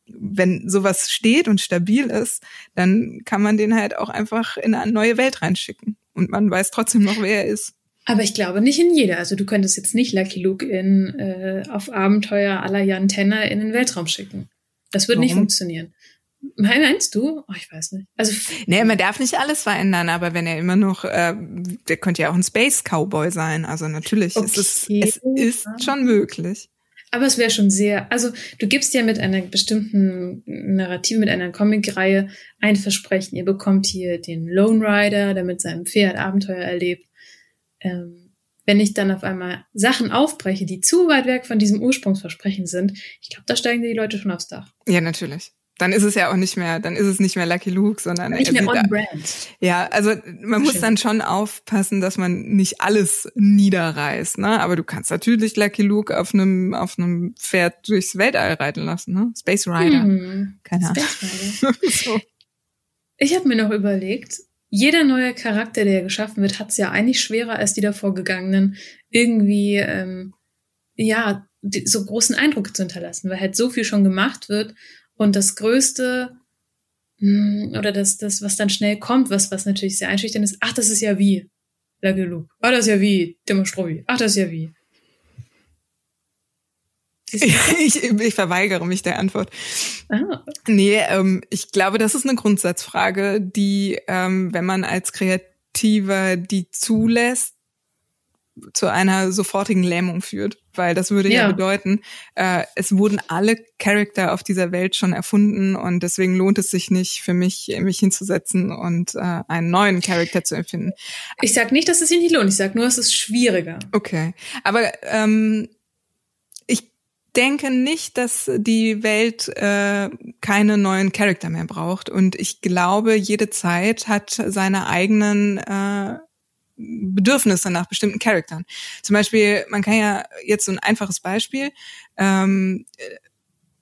wenn sowas steht und stabil ist, dann kann man den halt auch einfach in eine neue Welt reinschicken. Und man weiß trotzdem noch, wer er ist. Aber ich glaube nicht in jeder. Also du könntest jetzt nicht Lucky Luke in äh, auf Abenteuer aller Jan Tenner in den Weltraum schicken. Das wird Warum? nicht funktionieren. Meinst du? Oh, ich weiß nicht. Also nee, man darf nicht alles verändern, aber wenn er immer noch, äh, der könnte ja auch ein Space Cowboy sein. Also natürlich okay. ist es, es ist schon möglich. Aber es wäre schon sehr, also du gibst ja mit einer bestimmten Narrative, mit einer Comicreihe ein Versprechen. Ihr bekommt hier den Lone Rider, der mit seinem Pferd Abenteuer erlebt. Ähm, wenn ich dann auf einmal Sachen aufbreche, die zu weit weg von diesem Ursprungsversprechen sind, ich glaube, da steigen die Leute schon aufs Dach. Ja, natürlich dann ist es ja auch nicht mehr, dann ist es nicht mehr Lucky Luke, sondern nicht mehr on brand. Ja, also man muss dann schon aufpassen, dass man nicht alles niederreißt, ne? Aber du kannst natürlich Lucky Luke auf einem auf einem Pferd durchs Weltall reiten lassen, ne? Space Rider. Hm, Keine Ahnung. so. Ich habe mir noch überlegt, jeder neue Charakter, der geschaffen wird, hat es ja eigentlich schwerer als die davor gegangenen, irgendwie ähm, ja so großen Eindruck zu hinterlassen, weil halt so viel schon gemacht wird und das Größte hm, oder das, das, was dann schnell kommt, was, was natürlich sehr einschüchternd ist, ach, das ist ja wie Luke. Ach, das ist ja wie Demostrovi. Ach, das ist ja wie. Ich, ich verweigere mich der Antwort. Ah. Nee, ähm, ich glaube, das ist eine Grundsatzfrage, die, ähm, wenn man als Kreativer die zulässt, zu einer sofortigen Lähmung führt, weil das würde ja, ja bedeuten, äh, es wurden alle Charakter auf dieser Welt schon erfunden und deswegen lohnt es sich nicht für mich, mich hinzusetzen und äh, einen neuen Charakter zu erfinden. Ich sag nicht, dass es sich nicht lohnt, ich sag nur, es ist schwieriger. Okay, aber ähm, ich denke nicht, dass die Welt äh, keine neuen Charakter mehr braucht. Und ich glaube, jede Zeit hat seine eigenen äh, Bedürfnisse nach bestimmten Charaktern. Zum Beispiel, man kann ja jetzt so ein einfaches Beispiel. Ähm,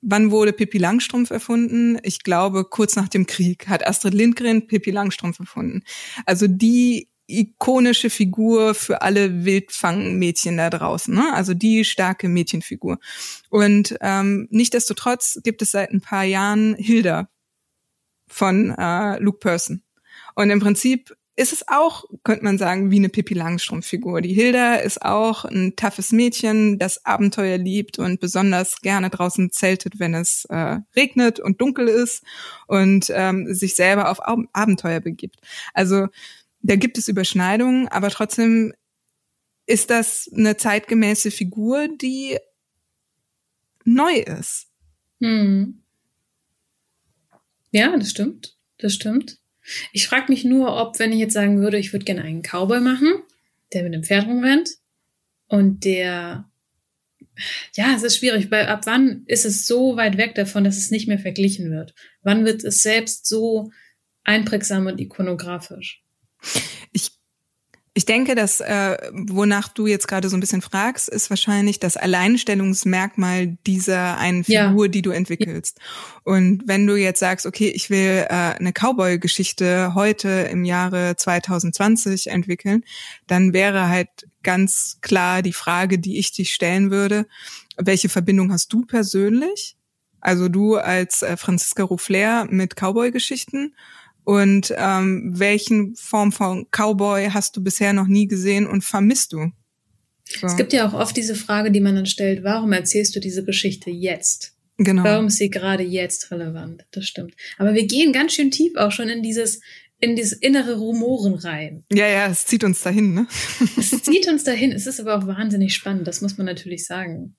wann wurde Pippi Langstrumpf erfunden? Ich glaube, kurz nach dem Krieg hat Astrid Lindgren Pippi Langstrumpf erfunden. Also die ikonische Figur für alle Wildfangmädchen da draußen, ne? also die starke Mädchenfigur. Und ähm, nichtdestotrotz gibt es seit ein paar Jahren Hilda von äh, Luke Person. Und im Prinzip ist es auch, könnte man sagen, wie eine Pippi Langstrumpf-Figur. Die Hilda ist auch ein toughes Mädchen, das Abenteuer liebt und besonders gerne draußen zeltet, wenn es äh, regnet und dunkel ist und ähm, sich selber auf Abenteuer begibt. Also da gibt es Überschneidungen, aber trotzdem ist das eine zeitgemäße Figur, die neu ist. Hm. Ja, das stimmt. Das stimmt. Ich frage mich nur, ob, wenn ich jetzt sagen würde, ich würde gerne einen Cowboy machen, der mit einem Pferd rumrennt und der, ja, es ist schwierig, weil ab wann ist es so weit weg davon, dass es nicht mehr verglichen wird? Wann wird es selbst so einprägsam und ikonografisch? Ich ich denke, dass äh, wonach du jetzt gerade so ein bisschen fragst, ist wahrscheinlich das Alleinstellungsmerkmal dieser einen Figur, ja. die du entwickelst. Und wenn du jetzt sagst, okay, ich will äh, eine Cowboy-Geschichte heute im Jahre 2020 entwickeln, dann wäre halt ganz klar die Frage, die ich dich stellen würde: Welche Verbindung hast du persönlich? Also du als äh, Franziska Rouflair mit Cowboy-Geschichten und ähm, welchen Form von Cowboy hast du bisher noch nie gesehen und vermisst du? So. Es gibt ja auch oft diese Frage, die man dann stellt, warum erzählst du diese Geschichte jetzt? Genau. Warum ist sie gerade jetzt relevant? Das stimmt. Aber wir gehen ganz schön tief auch schon in dieses, in dieses innere Rumoren rein. Ja, ja, es zieht uns dahin, ne? es zieht uns dahin. Es ist aber auch wahnsinnig spannend, das muss man natürlich sagen.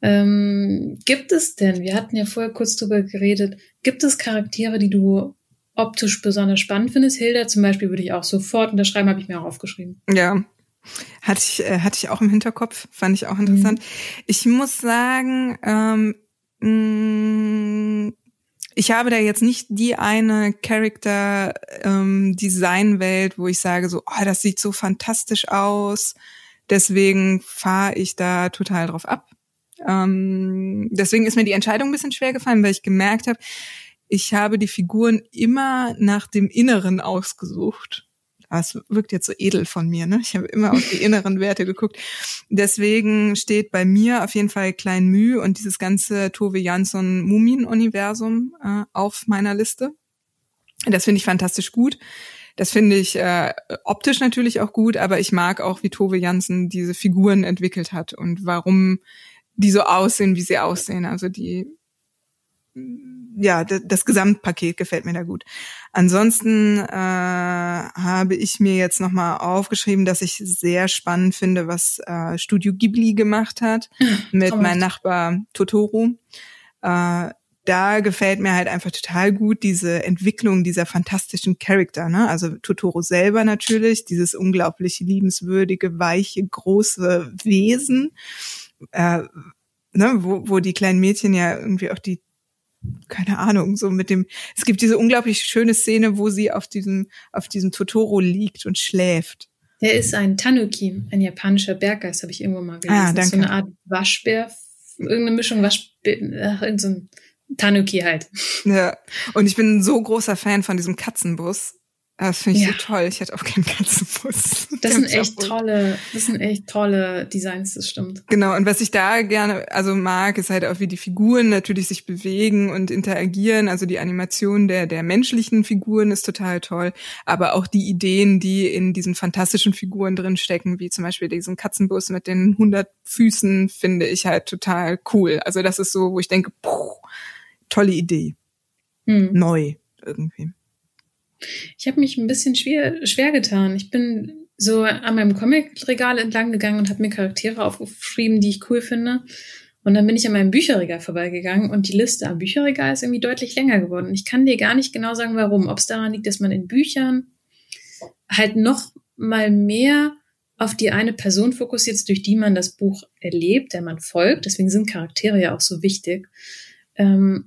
Ähm, gibt es denn, wir hatten ja vorher kurz drüber geredet, gibt es Charaktere, die du optisch besonders spannend findest. Hilda zum Beispiel würde ich auch sofort unterschreiben, habe ich mir auch aufgeschrieben. Ja. Hatte ich, äh, hatte ich auch im Hinterkopf, fand ich auch interessant. Mhm. Ich muss sagen, ähm, mh, mm, ich habe da jetzt nicht die eine Character ähm, Design Welt, wo ich sage so, oh, das sieht so fantastisch aus. Deswegen fahre ich da total drauf ab. Ähm, deswegen ist mir die Entscheidung ein bisschen schwer gefallen, weil ich gemerkt habe, ich habe die Figuren immer nach dem Inneren ausgesucht. Das wirkt jetzt so edel von mir, ne? Ich habe immer auf die inneren Werte geguckt. Deswegen steht bei mir auf jeden Fall Klein Müh und dieses ganze Tove Jansson Mumien-Universum äh, auf meiner Liste. Das finde ich fantastisch gut. Das finde ich äh, optisch natürlich auch gut, aber ich mag auch, wie Tove Jansen diese Figuren entwickelt hat und warum die so aussehen, wie sie aussehen. Also die ja, das Gesamtpaket gefällt mir da gut. Ansonsten äh, habe ich mir jetzt nochmal aufgeschrieben, dass ich sehr spannend finde, was äh, Studio Ghibli gemacht hat mit meinem Nachbar Totoro. Äh, da gefällt mir halt einfach total gut diese Entwicklung dieser fantastischen Charakter. Ne? Also Totoro selber natürlich, dieses unglaublich liebenswürdige, weiche, große Wesen, äh, ne? wo, wo die kleinen Mädchen ja irgendwie auch die keine Ahnung, so mit dem, es gibt diese unglaublich schöne Szene, wo sie auf diesem, auf diesem Totoro liegt und schläft. Der ist ein Tanuki, ein japanischer Berggeist, habe ich irgendwo mal gelesen. Ah, danke. So eine Art Waschbär, irgendeine Mischung Waschbär, ach, irgend so ein Tanuki halt. Ja, und ich bin ein so großer Fan von diesem Katzenbus. Das finde ich ja. so toll. Ich hätte auch keinen Katzenbus. Das sind echt tolle, das sind echt tolle Designs, das stimmt. Genau. Und was ich da gerne, also mag, ist halt auch, wie die Figuren natürlich sich bewegen und interagieren. Also die Animation der, der menschlichen Figuren ist total toll. Aber auch die Ideen, die in diesen fantastischen Figuren drin stecken, wie zum Beispiel diesen Katzenbus mit den 100 Füßen, finde ich halt total cool. Also das ist so, wo ich denke, puh, tolle Idee. Hm. Neu irgendwie. Ich habe mich ein bisschen schwer, schwer getan. Ich bin so an meinem Comicregal entlang gegangen und habe mir Charaktere aufgeschrieben, die ich cool finde. Und dann bin ich an meinem Bücherregal vorbeigegangen und die Liste am Bücherregal ist irgendwie deutlich länger geworden. Ich kann dir gar nicht genau sagen, warum. Ob es daran liegt, dass man in Büchern halt noch mal mehr auf die eine Person fokussiert, durch die man das Buch erlebt, der man folgt. Deswegen sind Charaktere ja auch so wichtig. Ähm,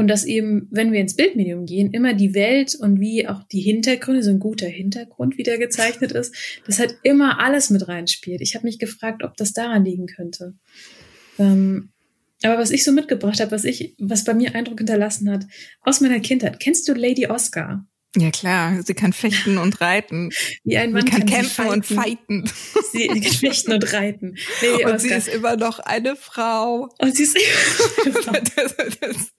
und dass eben, wenn wir ins Bildmedium gehen, immer die Welt und wie auch die Hintergründe, so ein guter Hintergrund wieder gezeichnet ist, das halt immer alles mit reinspielt. Ich habe mich gefragt, ob das daran liegen könnte. Ähm, aber was ich so mitgebracht habe, was ich, was bei mir Eindruck hinterlassen hat, aus meiner Kindheit, kennst du Lady Oscar? Ja klar, sie kann fechten und reiten. Wie ein Mann sie kann, kann kämpfen und fighten. Sie kann fechten und reiten. Lady und sie ist immer noch eine Frau. Und sie ist immer das, das,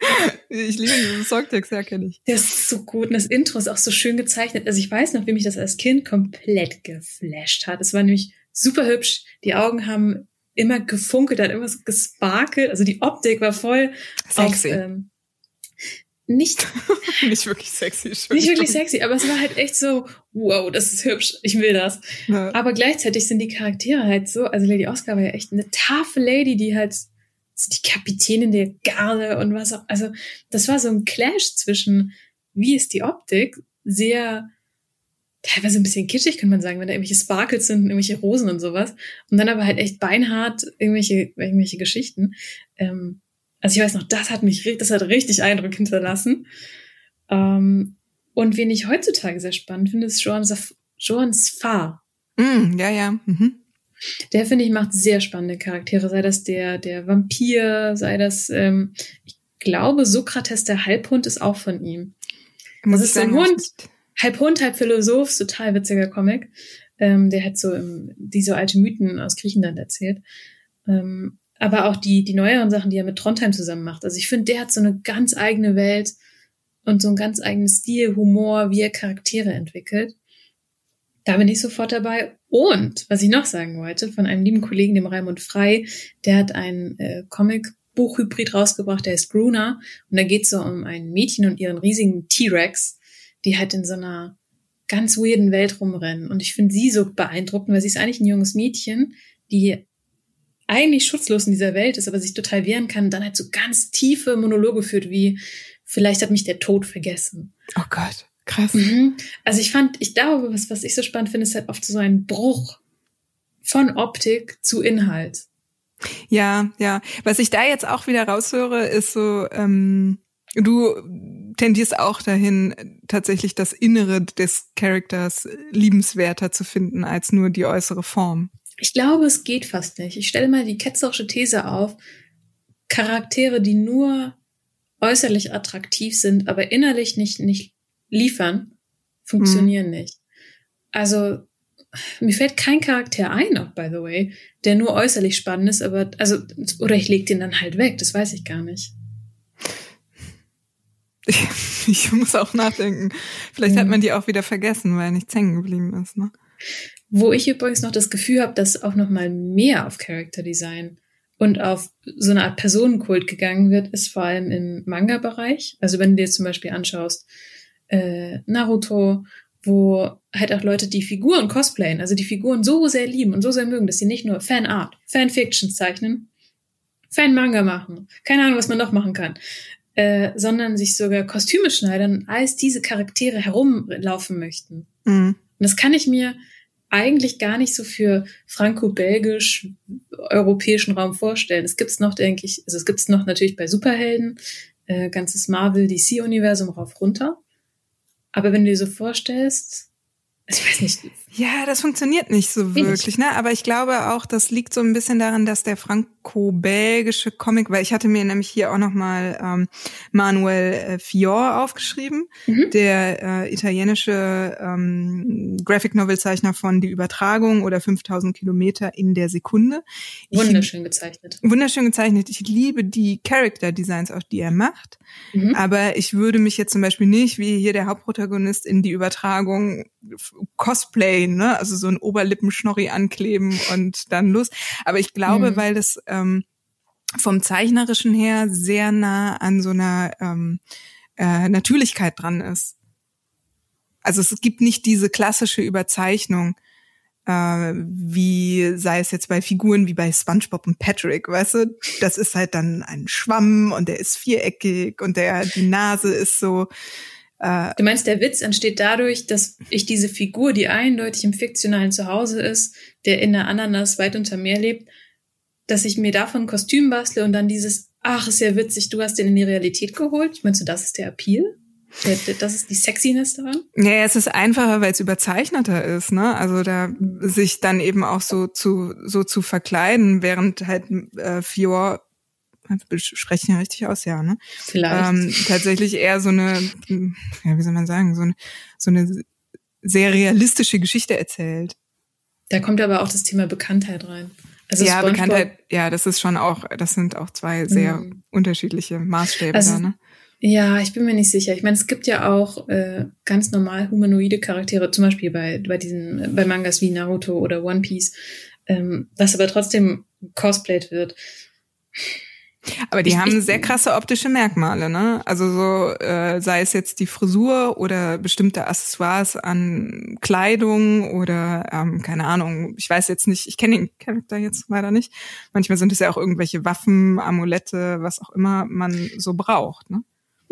Ich liebe diesen Songtext, ja, kenne ich. Der ist so gut und das Intro ist auch so schön gezeichnet. Also ich weiß noch, wie mich das als Kind komplett geflasht hat. Es war nämlich super hübsch. Die Augen haben immer gefunkelt, hat immer so gesparkelt. Also die Optik war voll sexy. Auf, ähm, nicht, nicht wirklich sexy. Nicht wirklich sexy, aber es war halt echt so, wow, das ist hübsch, ich will das. Ja. Aber gleichzeitig sind die Charaktere halt so, also Lady Oscar war ja echt eine taffe Lady, die halt so die Kapitänin der Garde und was auch, also das war so ein Clash zwischen, wie ist die Optik, sehr teilweise ein bisschen kitschig, könnte man sagen, wenn da irgendwelche Sparkles sind, irgendwelche Rosen und sowas. Und dann aber halt echt beinhart irgendwelche, irgendwelche Geschichten. Ähm, also ich weiß noch, das hat mich, das hat richtig Eindruck hinterlassen. Ähm, und wen ich heutzutage sehr spannend finde, ist Joan, Joan Sfar. Mm, ja, ja. Mhm. Der, finde ich, macht sehr spannende Charaktere. Sei das der, der Vampir, sei das, ähm, ich glaube, Sokrates, der Halbhund, ist auch von ihm. das ist so ein Hund, halb Hund, halb Philosoph, total witziger Comic. Ähm, der hat so ähm, diese alte Mythen aus Griechenland erzählt. Ähm, aber auch die, die neueren Sachen, die er mit Trondheim zusammen macht. Also ich finde, der hat so eine ganz eigene Welt und so einen ganz eigenen Stil, Humor, wie er Charaktere entwickelt. Da bin ich sofort dabei. Und was ich noch sagen wollte, von einem lieben Kollegen, dem Raimund Frei, der hat ein äh, Comic-Buch-Hybrid rausgebracht, der ist Bruna. Und da geht es so um ein Mädchen und ihren riesigen T-Rex, die halt in so einer ganz weirden Welt rumrennen. Und ich finde sie so beeindruckend, weil sie ist eigentlich ein junges Mädchen, die eigentlich schutzlos in dieser Welt ist, aber sich total wehren kann, dann halt so ganz tiefe Monologe führt, wie vielleicht hat mich der Tod vergessen. Oh Gott, krass. Mhm. Also ich fand, ich glaube, was, was ich so spannend finde, ist halt oft so ein Bruch von Optik zu Inhalt. Ja, ja. Was ich da jetzt auch wieder raushöre, ist so, ähm, du tendierst auch dahin, tatsächlich das Innere des Charakters liebenswerter zu finden als nur die äußere Form. Ich glaube, es geht fast nicht. Ich stelle mal die ketzerische These auf. Charaktere, die nur äußerlich attraktiv sind, aber innerlich nicht, nicht liefern, funktionieren hm. nicht. Also, mir fällt kein Charakter ein, auch by the way, der nur äußerlich spannend ist, aber, also, oder ich leg den dann halt weg, das weiß ich gar nicht. Ich, ich muss auch nachdenken. Vielleicht mhm. hat man die auch wieder vergessen, weil nichts hängen geblieben ist, ne? Wo ich übrigens noch das Gefühl habe, dass auch noch mal mehr auf Character Design und auf so eine Art Personenkult gegangen wird, ist vor allem im Manga-Bereich. Also wenn du dir zum Beispiel anschaust, äh, Naruto, wo halt auch Leute die Figuren cosplayen, also die Figuren so sehr lieben und so sehr mögen, dass sie nicht nur Fanart, Fanfiction zeichnen, Fan-Manga machen, keine Ahnung, was man noch machen kann, äh, sondern sich sogar Kostüme schneidern, als diese Charaktere herumlaufen möchten. Mhm. Und das kann ich mir eigentlich gar nicht so für franco-belgisch europäischen Raum vorstellen. Es gibt's noch, denke ich, also es gibt's noch natürlich bei Superhelden, äh, ganzes Marvel, DC-Universum rauf runter. Aber wenn du dir so vorstellst, ich weiß nicht. Ja, das funktioniert nicht so wirklich, ne? Aber ich glaube auch, das liegt so ein bisschen daran, dass der franco-belgische Comic, weil ich hatte mir nämlich hier auch nochmal ähm, Manuel äh, Fior aufgeschrieben, mhm. der äh, italienische ähm, Graphic Novel Zeichner von Die Übertragung oder 5000 Kilometer in der Sekunde. Wunderschön gezeichnet. Wunderschön gezeichnet. Ich liebe die Character Designs auch, die er macht. Mhm. Aber ich würde mich jetzt zum Beispiel nicht, wie hier der Hauptprotagonist in Die Übertragung Cosplay, ne? Also so ein Oberlippenschnorri ankleben und dann los. Aber ich glaube, mhm. weil das ähm, vom Zeichnerischen her sehr nah an so einer ähm, äh, Natürlichkeit dran ist. Also es gibt nicht diese klassische Überzeichnung, äh, wie sei es jetzt bei Figuren wie bei SpongeBob und Patrick, weißt du? Das ist halt dann ein Schwamm und der ist viereckig und der die Nase ist so Äh, du meinst, der Witz entsteht dadurch, dass ich diese Figur, die eindeutig im fiktionalen Zuhause ist, der in der Ananas weit unter Meer lebt, dass ich mir davon ein Kostüm bastle und dann dieses, ach, ist ja witzig, du hast den in die Realität geholt. Meinst du, das ist der Appeal? Das ist die Sexiness daran? Ja, es ist einfacher, weil es überzeichneter ist, ne? Also da sich dann eben auch so zu so zu verkleiden, während halt äh, Fior sprechen ja richtig aus, ja, ne? Vielleicht. Ähm, tatsächlich eher so eine, ja, wie soll man sagen, so eine, so eine sehr realistische Geschichte erzählt. Da kommt aber auch das Thema Bekanntheit rein. Also ja, SpongeBob Bekanntheit, ja, das ist schon auch, das sind auch zwei sehr mhm. unterschiedliche Maßstäbe also, da, ne? Ja, ich bin mir nicht sicher. Ich meine, es gibt ja auch äh, ganz normal humanoide Charaktere, zum Beispiel bei, bei diesen, bei Mangas wie Naruto oder One Piece, ähm, was aber trotzdem cosplayed wird. Aber die ich, haben ich, sehr krasse optische Merkmale, ne? Also so, äh, sei es jetzt die Frisur oder bestimmte Accessoires an Kleidung oder ähm, keine Ahnung, ich weiß jetzt nicht, ich kenne den Charakter jetzt leider nicht. Manchmal sind es ja auch irgendwelche Waffen, Amulette, was auch immer man so braucht, ne?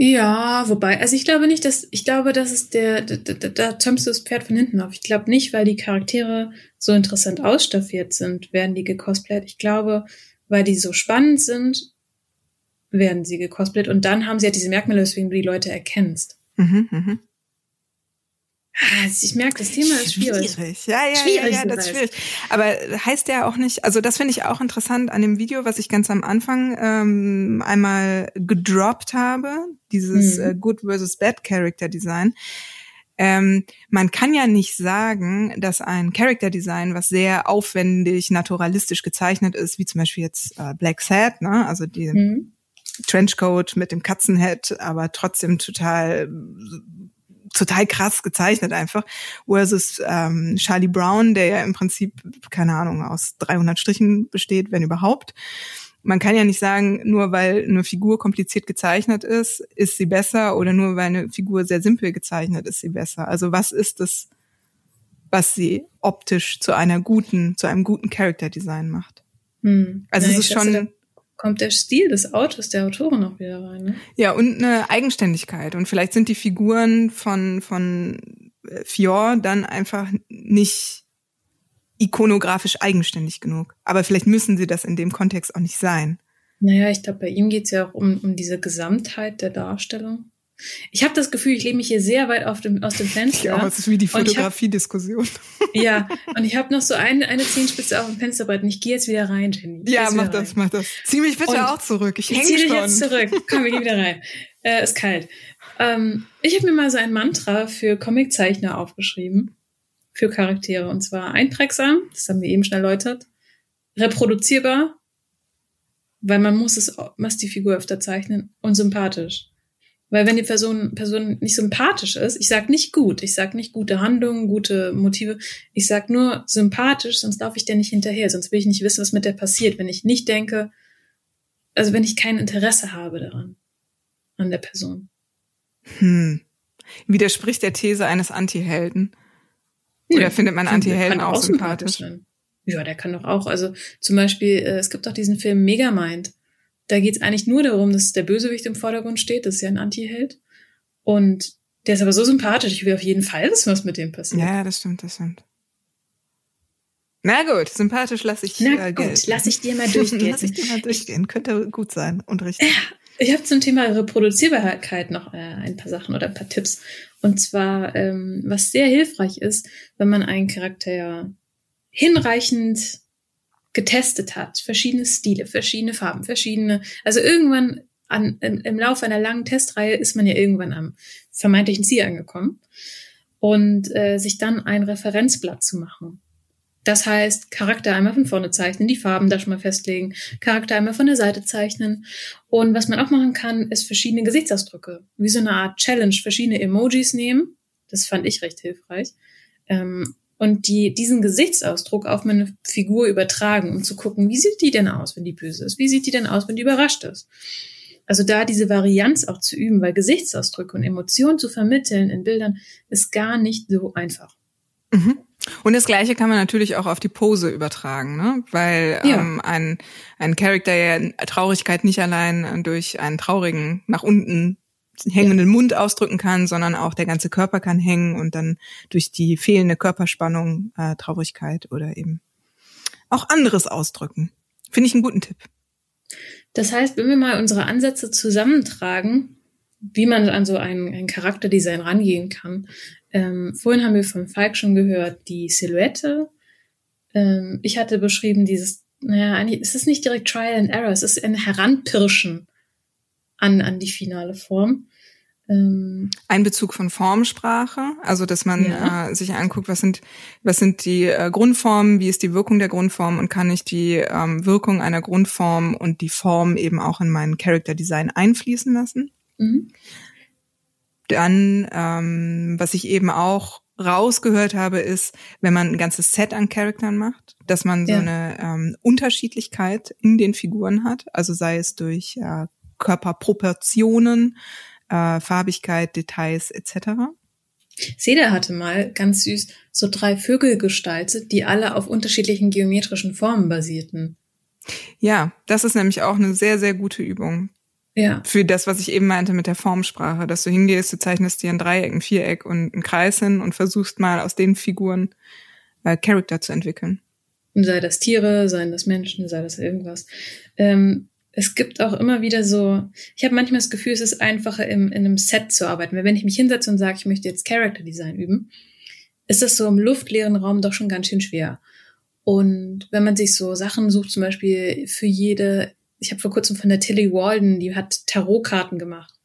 Ja, wobei, also ich glaube nicht, dass, ich glaube, das ist der, da, da, da türmst du das Pferd von hinten auf. Ich glaube nicht, weil die Charaktere so interessant ausstaffiert sind, werden die gecosplayt. Ich glaube, weil die so spannend sind, werden sie gecosplayt und dann haben sie ja diese Merkmale, weswegen du die Leute erkennst. Mhm, mhm. Ah, ich merke, das Thema ist schwierig. schwierig. Ja, ja, schwierig ja, ja, das ist schwierig. Aber heißt ja auch nicht, also das finde ich auch interessant an dem Video, was ich ganz am Anfang ähm, einmal gedroppt habe, dieses mhm. äh, Good versus Bad Character Design. Ähm, man kann ja nicht sagen, dass ein Character Design, was sehr aufwendig, naturalistisch gezeichnet ist, wie zum Beispiel jetzt äh, Black Sad, ne, also die mhm. Trenchcoat mit dem Katzenhead, aber trotzdem total total krass gezeichnet einfach, versus ähm, Charlie Brown, der ja im Prinzip, keine Ahnung, aus 300 Strichen besteht, wenn überhaupt. Man kann ja nicht sagen, nur weil eine Figur kompliziert gezeichnet ist, ist sie besser oder nur weil eine Figur sehr simpel gezeichnet ist sie besser. Also was ist das, was sie optisch zu einer guten, zu einem guten Character Design macht? Hm. Also ja, es ist schon kommt der Stil des Autors, der Autorin auch wieder rein. Ne? Ja, und eine Eigenständigkeit. Und vielleicht sind die Figuren von, von äh, Fior dann einfach nicht ikonografisch eigenständig genug. Aber vielleicht müssen sie das in dem Kontext auch nicht sein. Naja, ich glaube, bei ihm geht es ja auch um, um diese Gesamtheit der Darstellung. Ich habe das Gefühl, ich lebe mich hier sehr weit auf dem, aus dem Fenster. Ja, es ist wie die Fotografie-Diskussion. Ja, und ich habe noch so eine, eine Zehenspitze auf dem Fensterbrett und ich gehe jetzt wieder rein, Jenny. Ja, mach das, rein. mach das. Zieh mich bitte und auch zurück. Ich hänge. Zieh dich jetzt zurück. Komm, wir gehen wieder rein. Äh, ist kalt. Ähm, ich habe mir mal so ein Mantra für Comiczeichner aufgeschrieben. Für Charaktere. Und zwar einprägsam, das haben wir eben schon erläutert. Reproduzierbar, weil man muss es, muss die Figur öfter zeichnen. Und sympathisch. Weil wenn die Person, Person nicht sympathisch ist, ich sag nicht gut, ich sag nicht gute Handlungen, gute Motive, ich sag nur sympathisch, sonst laufe ich der nicht hinterher, sonst will ich nicht wissen, was mit der passiert, wenn ich nicht denke, also wenn ich kein Interesse habe daran, an der Person. Hm. Widerspricht der These eines Antihelden? Oder ja, findet man Antihelden auch, sympathisch ja, der kann doch auch, also zum Beispiel, äh, es gibt doch diesen Film Megamind da geht es eigentlich nur darum, dass der Bösewicht im Vordergrund steht. Das ist ja ein Anti-Held. Und der ist aber so sympathisch. Ich will auf jeden Fall wissen, was mit dem passiert. Ja, das stimmt, das stimmt. Na gut, sympathisch lasse ich Na äh, gut, lass ich dir mal durchgehen. lass ich dir mal durchgehen. Könnte gut sein und richtig. Ja, ich habe zum Thema Reproduzierbarkeit noch äh, ein paar Sachen oder ein paar Tipps. Und zwar, ähm, was sehr hilfreich ist, wenn man einen Charakter hinreichend getestet hat, verschiedene Stile, verschiedene Farben, verschiedene, also irgendwann an, im, im Laufe einer langen Testreihe ist man ja irgendwann am vermeintlichen Ziel angekommen und äh, sich dann ein Referenzblatt zu machen. Das heißt, Charakter einmal von vorne zeichnen, die Farben da schon mal festlegen, Charakter einmal von der Seite zeichnen. Und was man auch machen kann, ist verschiedene Gesichtsausdrücke, wie so eine Art Challenge, verschiedene Emojis nehmen. Das fand ich recht hilfreich. Ähm, und die, diesen Gesichtsausdruck auf meine Figur übertragen, um zu gucken, wie sieht die denn aus, wenn die böse ist? Wie sieht die denn aus, wenn die überrascht ist? Also da diese Varianz auch zu üben, weil Gesichtsausdrücke und Emotionen zu vermitteln in Bildern ist gar nicht so einfach. Mhm. Und das Gleiche kann man natürlich auch auf die Pose übertragen, ne? weil ja. ähm, ein, ein Charakter ja Traurigkeit nicht allein durch einen traurigen nach unten hängenden ja. Mund ausdrücken kann, sondern auch der ganze Körper kann hängen und dann durch die fehlende Körperspannung äh, Traurigkeit oder eben auch anderes ausdrücken. Finde ich einen guten Tipp. Das heißt, wenn wir mal unsere Ansätze zusammentragen, wie man an so ein, ein Charakterdesign rangehen kann. Ähm, vorhin haben wir von Falk schon gehört, die Silhouette. Ähm, ich hatte beschrieben, dieses, naja, eigentlich ist es nicht direkt Trial and Error, es ist ein Heranpirschen an, an die finale Form. Ähm, ein Bezug von Formsprache, also dass man ja. äh, sich anguckt, was sind, was sind die äh, Grundformen, wie ist die Wirkung der Grundform und kann ich die ähm, Wirkung einer Grundform und die Form eben auch in mein Character Design einfließen lassen. Mhm. Dann, ähm, was ich eben auch rausgehört habe, ist, wenn man ein ganzes Set an Charaktern macht, dass man so ja. eine ähm, Unterschiedlichkeit in den Figuren hat, also sei es durch äh, Körperproportionen, äh, Farbigkeit, Details etc. Seda hatte mal ganz süß so drei Vögel gestaltet, die alle auf unterschiedlichen geometrischen Formen basierten. Ja, das ist nämlich auch eine sehr, sehr gute Übung. Ja. Für das, was ich eben meinte mit der Formsprache, dass du hingehst, du zeichnest dir ein Dreieck, ein Viereck und einen Kreis hin und versuchst mal aus den Figuren äh, Charakter zu entwickeln. Sei das Tiere, seien das Menschen, sei das irgendwas. Ähm, es gibt auch immer wieder so, ich habe manchmal das Gefühl, es ist einfacher, im, in einem Set zu arbeiten. Weil wenn ich mich hinsetze und sage, ich möchte jetzt Character Design üben, ist das so im luftleeren Raum doch schon ganz schön schwer. Und wenn man sich so Sachen sucht, zum Beispiel für jede, ich habe vor kurzem von der Tilly Walden, die hat Tarotkarten gemacht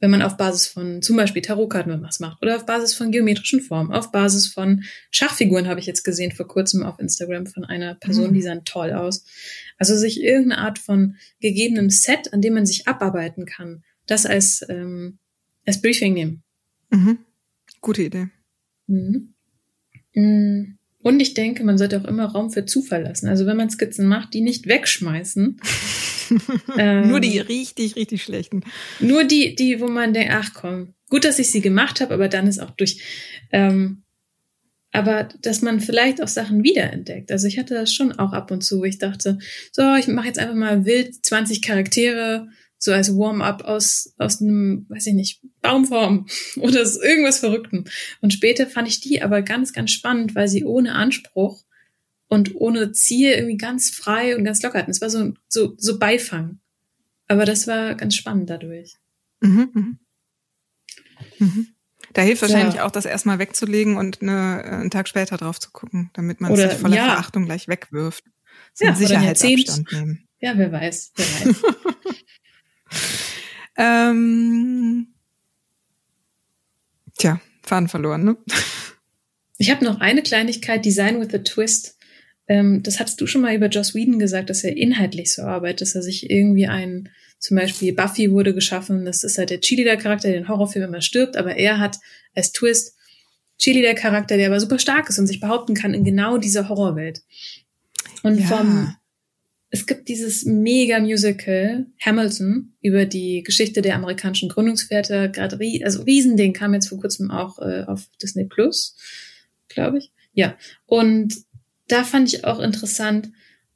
wenn man auf Basis von zum Beispiel Tarotkarten was macht oder auf Basis von geometrischen Formen, auf Basis von Schachfiguren habe ich jetzt gesehen vor kurzem auf Instagram von einer Person, mhm. die sahen toll aus. Also sich irgendeine Art von gegebenem Set, an dem man sich abarbeiten kann, das als, ähm, als Briefing nehmen. Mhm. Gute Idee. Mhm. Mm. Und ich denke, man sollte auch immer Raum für Zufall lassen. Also wenn man Skizzen macht, die nicht wegschmeißen, ähm, nur die richtig, richtig schlechten. Nur die, die, wo man denkt, ach komm, gut, dass ich sie gemacht habe, aber dann ist auch durch. Ähm, aber dass man vielleicht auch Sachen wiederentdeckt. Also ich hatte das schon auch ab und zu, wo ich dachte, so, ich mache jetzt einfach mal wild 20 Charaktere, so als Warm-up aus, aus einem, weiß ich nicht, Baumform oder irgendwas Verrückten. Und später fand ich die aber ganz, ganz spannend, weil sie ohne Anspruch und ohne Ziel irgendwie ganz frei und ganz locker hatten. Es war so, so, so Beifang. Aber das war ganz spannend dadurch. Mhm, mhm. Mhm. Da hilft wahrscheinlich ja. auch, das erstmal wegzulegen und eine, äh, einen Tag später drauf zu gucken, damit man es voller ja. Verachtung gleich wegwirft. So ja, Sicherheitsabstand nehmen. Ja, wer weiß, wer weiß. ähm, tja, Faden verloren, ne? Ich habe noch eine Kleinigkeit, Design with a Twist. Ähm, das hattest du schon mal über Joss Whedon gesagt, dass er inhaltlich so arbeitet, dass er sich irgendwie ein, zum Beispiel Buffy wurde geschaffen, das ist halt der Cheerleader-Charakter, der in Horrorfilmen immer stirbt, aber er hat als Twist Cheerleader-Charakter, der aber super stark ist und sich behaupten kann in genau dieser Horrorwelt. Und ja. vom, es gibt dieses Mega-Musical Hamilton über die Geschichte der amerikanischen Gründungsväter, gerade, also Riesending kam jetzt vor kurzem auch äh, auf Disney Plus, glaube ich. Ja. Und da fand ich auch interessant,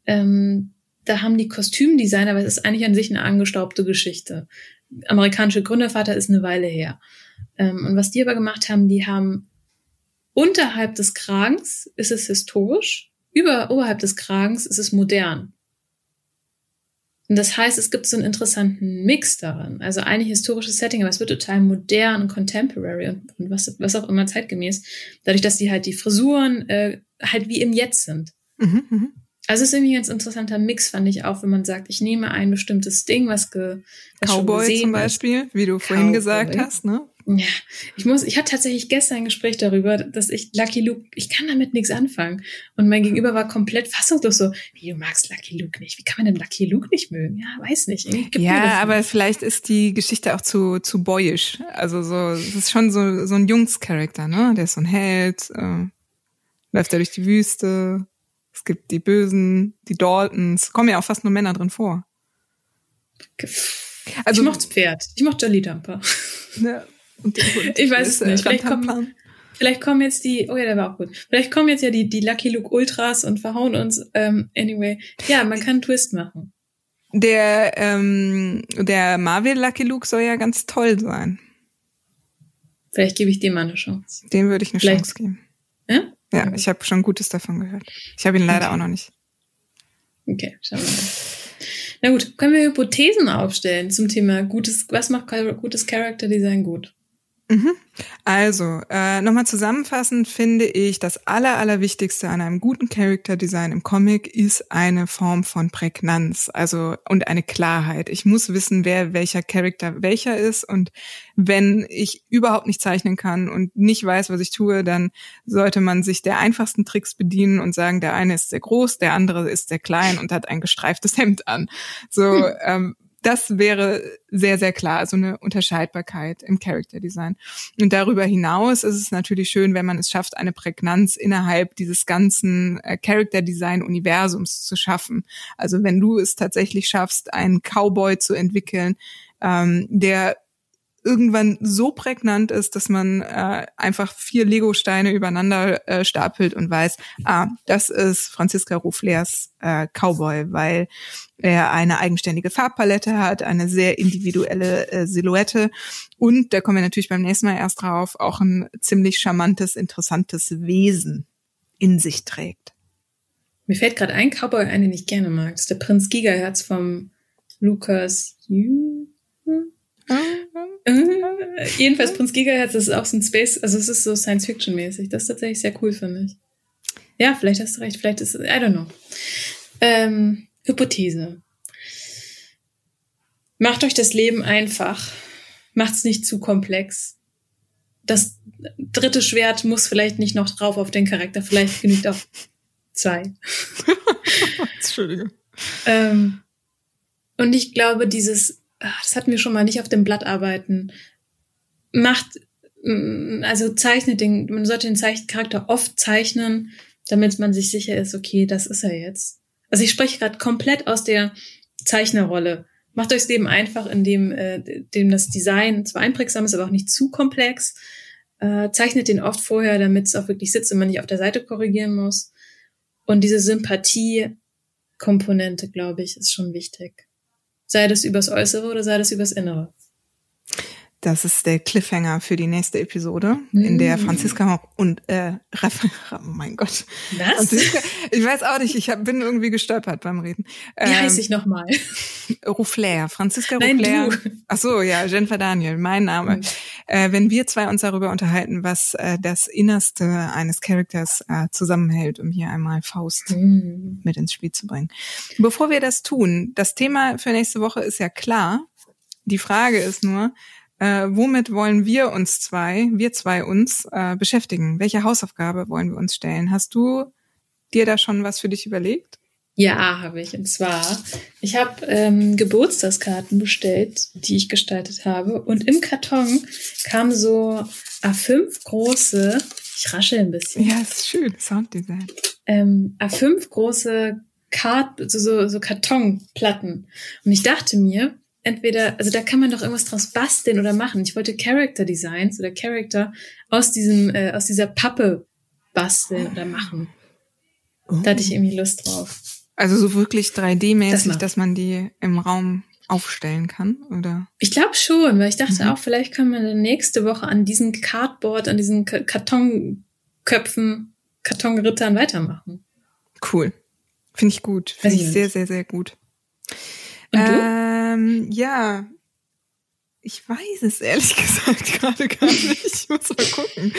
ähm, da haben die Kostümdesigner, weil es ist eigentlich an sich eine angestaubte Geschichte. Amerikanische Gründervater ist eine Weile her. Ähm, und was die aber gemacht haben, die haben unterhalb des Kragens ist es historisch, über, oberhalb des Kragens ist es modern. Und das heißt, es gibt so einen interessanten Mix daran. Also eigentlich historisches Setting, aber es wird total modern und contemporary und, und was, was auch immer zeitgemäß. Dadurch, dass die halt die Frisuren äh, halt wie im Jetzt sind. Mhm, mh. Also es ist irgendwie ein ganz interessanter Mix, fand ich auch, wenn man sagt, ich nehme ein bestimmtes Ding, was, ge, was Cowboy zum Beispiel, ist. wie du vorhin Cowboy. gesagt hast, ne? Ja, ich muss, ich hatte tatsächlich gestern ein Gespräch darüber, dass ich Lucky Luke, ich kann damit nichts anfangen. Und mein Gegenüber war komplett fassungslos so, wie du magst Lucky Luke nicht. Wie kann man denn Lucky Luke nicht mögen? Ja, weiß nicht. Ja, aber nicht. vielleicht ist die Geschichte auch zu, zu boyish. Also so, es ist schon so, so ein Jungscharakter, ne? Der ist so ein Held, äh, läuft er durch die Wüste. Es gibt die Bösen, die Daltons. Kommen ja auch fast nur Männer drin vor. Also, ich mochte Pferd. Ich mochte Jolly Dumper. Ne, ich weiß es nicht. Vielleicht kommen, vielleicht kommen jetzt die, oh ja, der war auch gut. Vielleicht kommen jetzt ja die, die Lucky Luke Ultras und verhauen uns. Ähm, anyway, ja, man kann einen Twist machen. Der, ähm, der Marvel Lucky Luke soll ja ganz toll sein. Vielleicht gebe ich dem mal eine Chance. Dem würde ich eine Vielleicht. Chance geben. Ja? Ja, ich habe schon Gutes davon gehört. Ich habe ihn leider okay. auch noch nicht. Okay, schauen wir mal. Na gut, können wir Hypothesen aufstellen zum Thema gutes, was macht gutes Character Design gut? Mhm. Also, äh, nochmal zusammenfassend finde ich, das Aller, Allerwichtigste an einem guten Character Design im Comic ist eine Form von Prägnanz, also und eine Klarheit. Ich muss wissen, wer welcher Charakter welcher ist und wenn ich überhaupt nicht zeichnen kann und nicht weiß, was ich tue, dann sollte man sich der einfachsten Tricks bedienen und sagen, der eine ist sehr groß, der andere ist sehr klein und hat ein gestreiftes Hemd an. So, hm. ähm, das wäre sehr, sehr klar, also eine Unterscheidbarkeit im Character Design. Und darüber hinaus ist es natürlich schön, wenn man es schafft, eine Prägnanz innerhalb dieses ganzen äh, Character Design Universums zu schaffen. Also wenn du es tatsächlich schaffst, einen Cowboy zu entwickeln, ähm, der irgendwann so prägnant ist, dass man äh, einfach vier Lego-Steine übereinander äh, stapelt und weiß, ah, das ist Franziska Ruflers äh, Cowboy, weil er eine eigenständige Farbpalette hat, eine sehr individuelle äh, Silhouette und, da kommen wir natürlich beim nächsten Mal erst drauf, auch ein ziemlich charmantes, interessantes Wesen in sich trägt. Mir fällt gerade ein Cowboy ein, den ich gerne mag. Das ist der Prinz Gigahertz vom Lucas Yu. Äh, jedenfalls Prinz Gigahertz ist auch so ein Space, also es ist so Science-Fiction-mäßig. Das ist tatsächlich sehr cool, finde ich. Ja, vielleicht hast du recht, vielleicht ist es, I don't know. Ähm, Hypothese. Macht euch das Leben einfach. Macht's nicht zu komplex. Das dritte Schwert muss vielleicht nicht noch drauf auf den Charakter. Vielleicht genügt auch zwei. Entschuldigung. Ähm, und ich glaube, dieses ach, das hatten wir schon mal nicht auf dem Blatt arbeiten, macht, mm, also zeichnet den, man sollte den Zeich Charakter oft zeichnen, damit man sich sicher ist, okay, das ist er jetzt. Also ich spreche gerade komplett aus der Zeichnerrolle. Macht euch das Leben einfach, indem äh, dem das Design zwar einprägsam ist, aber auch nicht zu komplex. Äh, zeichnet den oft vorher, damit es auch wirklich sitzt und man nicht auf der Seite korrigieren muss. Und diese Sympathie-Komponente, glaube ich, ist schon wichtig. Sei das übers Äußere oder sei das übers Innere. Das ist der Cliffhanger für die nächste Episode, mm. in der mm. Franziska und äh, Raphael, oh mein Gott. Was? Ich weiß auch nicht, ich hab, bin irgendwie gestolpert beim Reden. Wie ähm, heiße ich nochmal? Rouflair, Franziska Rouflair. Ach so, ja, Jennifer Daniel, mein Name. Mm. Äh, wenn wir zwei uns darüber unterhalten, was äh, das Innerste eines Charakters äh, zusammenhält, um hier einmal Faust mm. mit ins Spiel zu bringen. Bevor wir das tun, das Thema für nächste Woche ist ja klar. Die Frage ist nur, äh, womit wollen wir uns zwei, wir zwei uns äh, beschäftigen? Welche Hausaufgabe wollen wir uns stellen? Hast du dir da schon was für dich überlegt? Ja, habe ich. Und zwar, ich habe ähm, Geburtstagskarten bestellt, die ich gestaltet habe. Und im Karton kam so A5 große, ich rasche ein bisschen. Ja, ist schön, Sounddesign. Ähm, A5 große Kart, so, so, so Kartonplatten. Und ich dachte mir, entweder, also da kann man doch irgendwas draus basteln oder machen. Ich wollte Character Designs oder Character aus diesem, äh, aus dieser Pappe basteln oder machen. Oh. Da hatte ich irgendwie Lust drauf. Also so wirklich 3D-mäßig, das dass man die im Raum aufstellen kann, oder? Ich glaube schon, weil ich dachte mhm. auch, vielleicht kann man dann nächste Woche an diesen Cardboard, an diesen Kartonköpfen, Kartonrittern weitermachen. Cool. Finde ich gut. Finde ich sehr, sehr, sehr gut. Und du? Äh, ähm, ja, ich weiß es ehrlich gesagt gerade gar nicht. Ich muss mal gucken.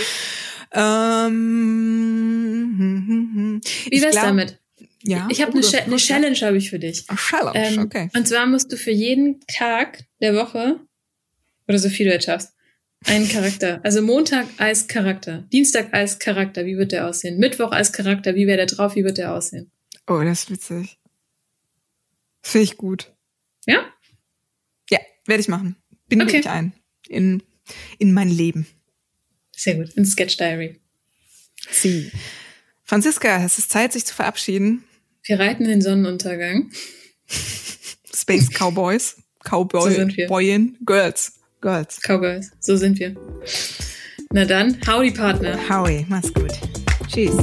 Ähm, hm, hm, hm. Wie wär's glaub, damit? Ja. Ich habe eine, Ch eine Challenge habe ich für dich. Ach, Challenge, ähm, okay. Und zwar musst du für jeden Tag der Woche oder so viel du jetzt schaffst, einen Charakter. Also Montag als Charakter, Dienstag als Charakter, wie wird der aussehen? Mittwoch als Charakter, wie wäre der drauf, wie wird der aussehen? Oh, das ist witzig. Finde ich gut. Ja? Werde ich machen. Bin okay. ich ein. In, in mein Leben. Sehr gut. In Sketch Diary. Sie. Franziska, es ist Zeit, sich zu verabschieden. Wir reiten den Sonnenuntergang. Space Cowboys. Cowboy. So sind wir. Boyin. Girls. Girls. Cowgirls. So sind wir. Na dann, howdy Partner. Howie, mach's gut. Tschüss.